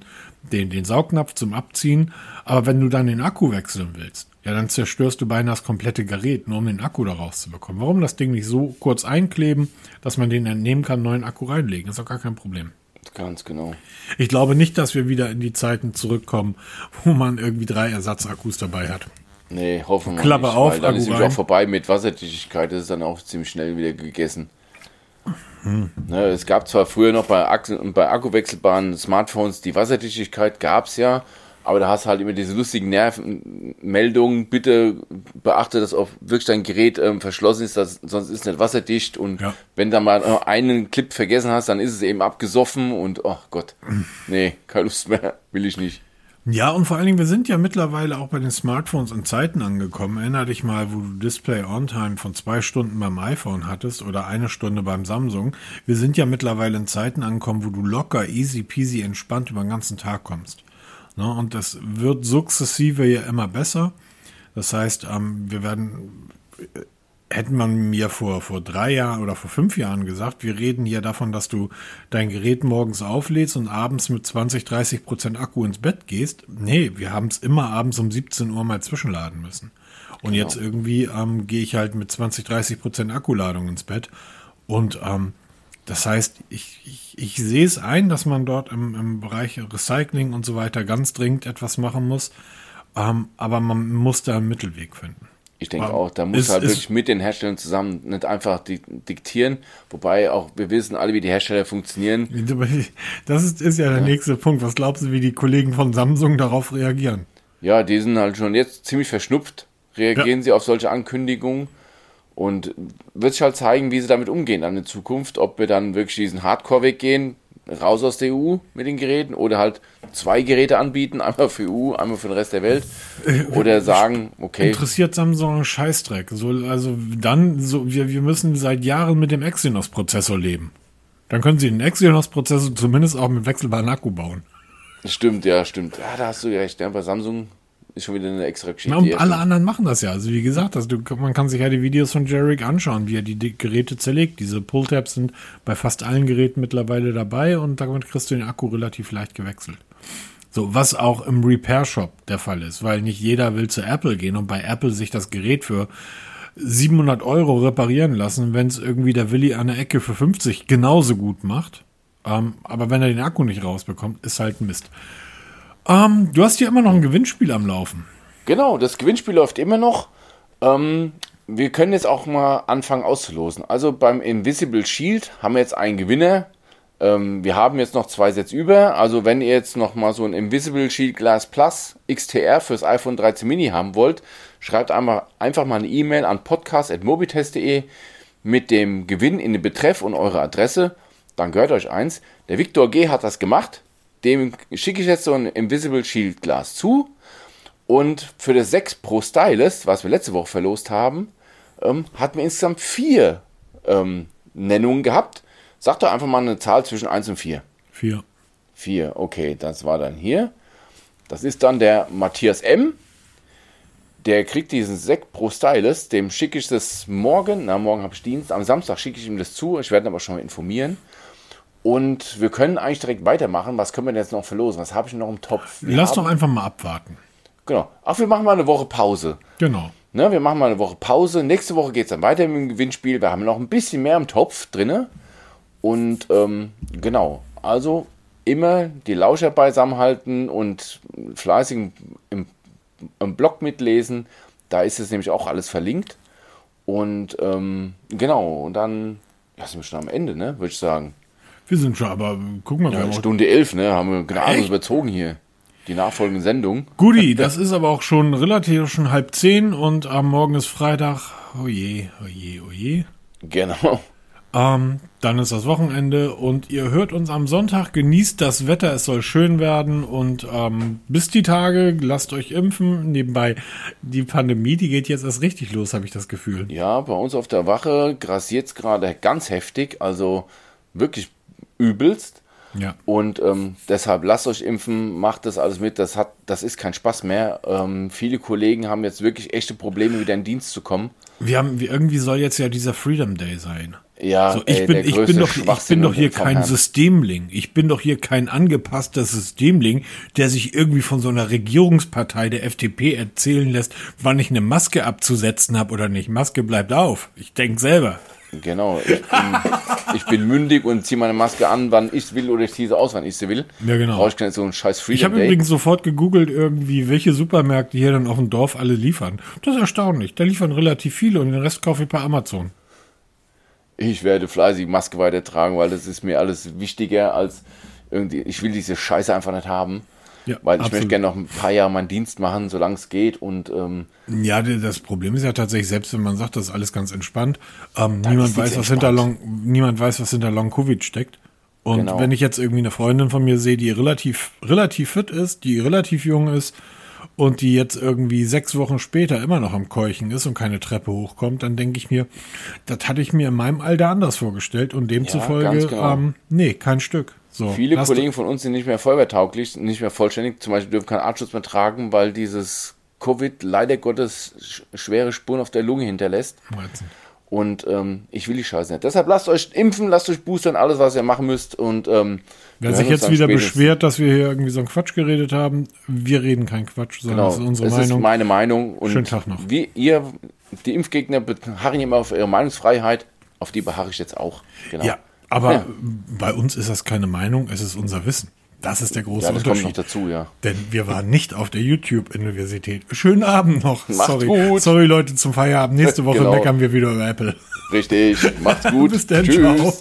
den, den Saugnapf zum Abziehen. Aber wenn du dann den Akku wechseln willst, ja, dann zerstörst du beinahe das komplette Gerät, nur um den Akku da rauszubekommen. Warum das Ding nicht so kurz einkleben, dass man den entnehmen kann, neuen Akku reinlegen? ist doch gar kein Problem. Ganz genau. Ich glaube nicht, dass wir wieder in die Zeiten zurückkommen, wo man irgendwie drei Ersatzakkus dabei hat. Nee, hoffen wir Klappe nicht. auf, weil dann Akku ist nämlich auch vorbei mit Wasserdichtigkeit, das ist dann auch ziemlich schnell wieder gegessen. Hm. Ne, es gab zwar früher noch bei, bei akkuwechselbaren Smartphones die Wasserdichtigkeit, gab es ja, aber da hast du halt immer diese lustigen Nervenmeldungen. Bitte beachte, dass auch wirklich dein Gerät ähm, verschlossen ist, das, sonst ist es nicht wasserdicht. Und ja. wenn du mal einen Clip vergessen hast, dann ist es eben abgesoffen und, oh Gott, nee, keine Lust mehr, will ich nicht. Ja, und vor allen Dingen, wir sind ja mittlerweile auch bei den Smartphones in Zeiten angekommen. Erinner dich mal, wo du Display On Time von zwei Stunden beim iPhone hattest oder eine Stunde beim Samsung. Wir sind ja mittlerweile in Zeiten angekommen, wo du locker, easy peasy, entspannt über den ganzen Tag kommst. Ne? Und das wird sukzessive ja immer besser. Das heißt, ähm, wir werden, äh, hätten man mir vor, vor drei Jahren oder vor fünf Jahren gesagt, wir reden hier davon, dass du dein Gerät morgens auflädst und abends mit 20, 30 Prozent Akku ins Bett gehst. Nee, wir haben es immer abends um 17 Uhr mal zwischenladen müssen. Und genau. jetzt irgendwie ähm, gehe ich halt mit 20, 30 Prozent Akkuladung ins Bett. Und ähm, das heißt, ich, ich, ich sehe es ein, dass man dort im, im Bereich Recycling und so weiter ganz dringend etwas machen muss. Ähm, aber man muss da einen Mittelweg finden. Ich denke auch, da muss ist, halt wirklich mit den Herstellern zusammen nicht einfach diktieren, wobei auch wir wissen alle, wie die Hersteller funktionieren. Das ist, ist ja der ja. nächste Punkt. Was glaubst du, wie die Kollegen von Samsung darauf reagieren? Ja, die sind halt schon jetzt ziemlich verschnupft, reagieren ja. sie auf solche Ankündigungen. Und wird sich halt zeigen, wie sie damit umgehen dann in Zukunft, ob wir dann wirklich diesen Hardcore-Weg gehen, raus aus der EU mit den Geräten oder halt zwei Geräte anbieten, einmal für EU, einmal für den Rest der Welt. Oder sagen, okay. Interessiert Samsung einen Scheißdreck. So, also dann, so, wir, wir müssen seit Jahren mit dem Exynos-Prozessor leben. Dann können sie einen Exynos-Prozessor zumindest auch mit wechselbaren Akku bauen. Stimmt, ja, stimmt. Ja, da hast du recht. Ja, bei Samsung ist schon wieder eine extra Geschichte. Ja, und alle anderen machen das ja. Also wie gesagt, also du, man kann sich ja die Videos von Jarek anschauen, wie er die, die Geräte zerlegt. Diese Pull-Tabs sind bei fast allen Geräten mittlerweile dabei und damit kriegst du den Akku relativ leicht gewechselt. So, was auch im Repair-Shop der Fall ist, weil nicht jeder will zu Apple gehen und bei Apple sich das Gerät für 700 Euro reparieren lassen, wenn es irgendwie der Willi an der Ecke für 50 genauso gut macht. Ähm, aber wenn er den Akku nicht rausbekommt, ist halt Mist. Ähm, du hast hier immer noch ein Gewinnspiel am Laufen. Genau, das Gewinnspiel läuft immer noch. Ähm, wir können jetzt auch mal anfangen auszulosen. Also beim Invisible Shield haben wir jetzt einen Gewinner. Ähm, wir haben jetzt noch zwei Sets über. Also wenn ihr jetzt noch mal so ein Invisible Shield Glass Plus XTR fürs iPhone 13 Mini haben wollt, schreibt einmal, einfach mal eine E-Mail an podcast.mobitest.de mit dem Gewinn in den Betreff und eure Adresse. Dann gehört euch eins. Der Victor G hat das gemacht. Dem schicke ich jetzt so ein Invisible Shield Glas zu. Und für das 6 Pro Stylus, was wir letzte Woche verlost haben, ähm, hatten wir insgesamt vier ähm, Nennungen gehabt. Sag doch einfach mal eine Zahl zwischen 1 und 4. 4. 4, okay, das war dann hier. Das ist dann der Matthias M. Der kriegt diesen Sekt Pro Stylus. Dem schicke ich das morgen. Na, morgen habe ich Dienst. Am Samstag schicke ich ihm das zu. Ich werde ihn aber schon mal informieren. Und wir können eigentlich direkt weitermachen. Was können wir denn jetzt noch verlosen? Was habe ich noch im Topf? Wir Lass haben, doch einfach mal abwarten. Genau. Ach, wir machen mal eine Woche Pause. Genau. Ne, wir machen mal eine Woche Pause. Nächste Woche geht es dann weiter mit dem Gewinnspiel. Wir haben noch ein bisschen mehr im Topf drinne. Und ähm, genau, also immer die Lauscher beisammen halten und fleißig im, im Blog mitlesen. Da ist es nämlich auch alles verlinkt. Und ähm, genau, und dann ja, sind wir schon am Ende, ne? Würde ich sagen. Wir sind schon, aber guck mal, wir Ja, haben auch Stunde elf, ne? Haben wir gerade Echt? überzogen hier. Die nachfolgende Sendung. Guti, das ist aber auch schon relativ schon halb zehn und am Morgen ist Freitag. Oh je, oh je, oh je. Genau. Ähm, dann ist das Wochenende und ihr hört uns am Sonntag. Genießt das Wetter, es soll schön werden und ähm, bis die Tage, lasst euch impfen. Nebenbei, die Pandemie, die geht jetzt erst richtig los, habe ich das Gefühl. Ja, bei uns auf der Wache grassiert es gerade ganz heftig, also wirklich übelst. Ja. Und ähm, deshalb lasst euch impfen, macht das alles mit. Das hat, das ist kein Spaß mehr. Ähm, viele Kollegen haben jetzt wirklich echte Probleme, wieder in Dienst zu kommen. Wir haben, wir, irgendwie soll jetzt ja dieser Freedom Day sein. Ja, So, ich, ey, bin, ich, bin doch, ich bin doch hier kein Herrn. Systemling. Ich bin doch hier kein angepasster Systemling, der sich irgendwie von so einer Regierungspartei der FDP erzählen lässt, wann ich eine Maske abzusetzen habe oder nicht. Maske bleibt auf. Ich denk selber. Genau. Ich bin, ich bin mündig und ziehe meine Maske an, wann ich will, oder ich ziehe sie aus, wann ich sie will. Ja, genau. Brauche ich keinen so einen scheiß Freedom Ich habe übrigens sofort gegoogelt, irgendwie, welche Supermärkte hier dann auf dem Dorf alle liefern. Das ist erstaunlich. Da liefern relativ viele und den Rest kaufe ich bei Amazon. Ich werde fleißig Maske weitertragen, weil das ist mir alles wichtiger als irgendwie. Ich will diese Scheiße einfach nicht haben. Ja, weil ich absolut. möchte gerne noch ein paar Jahre meinen Dienst machen, solange es geht. Und ähm, Ja, das Problem ist ja tatsächlich, selbst wenn man sagt, das ist alles ganz entspannt, ähm, niemand weiß, nichts was hinter entspannt. Long, niemand weiß, was hinter Long Covid steckt. Und Genau. wenn ich jetzt irgendwie eine Freundin von mir sehe, die relativ, relativ fit ist, die relativ jung ist und die jetzt irgendwie sechs Wochen später immer noch am Keuchen ist und keine Treppe hochkommt, dann denke ich mir, das hatte ich mir in meinem Alter anders vorgestellt und demzufolge, ganz genau. ähm, nee, kein Stück. So, viele Kollegen von uns sind nicht mehr feuerwehrtauglich, nicht mehr vollständig. Zum Beispiel dürfen keinen Artschutz mehr tragen, weil dieses Covid leider Gottes sch schwere Spuren auf der Lunge hinterlässt. Und ähm, ich will die Scheiße nicht. Deshalb lasst euch impfen, lasst euch boostern, alles, was ihr machen müsst. Und ähm, Wer sich jetzt wieder spätestens. beschwert, dass wir hier irgendwie so einen Quatsch geredet haben, wir reden keinen Quatsch, sondern Genau, das ist unsere es Meinung. ist meine Meinung. Und Schönen Tag noch. Wie ihr, die Impfgegner beharren immer auf ihre Meinungsfreiheit, auf die beharre ich jetzt auch. Genau. Ja, aber Ja. bei uns ist das keine Meinung, es ist unser Wissen. Das ist der große Ja, das kommt Unterschied. noch dazu, ja. Denn wir waren nicht auf der YouTube-Universität. Schönen Abend noch. Macht's Sorry. gut. Sorry, Leute, zum Feierabend. Nächste Woche Genau. meckern wir wieder über Apple. Richtig. Macht's gut. Bis dann. Tschüss. Ciao.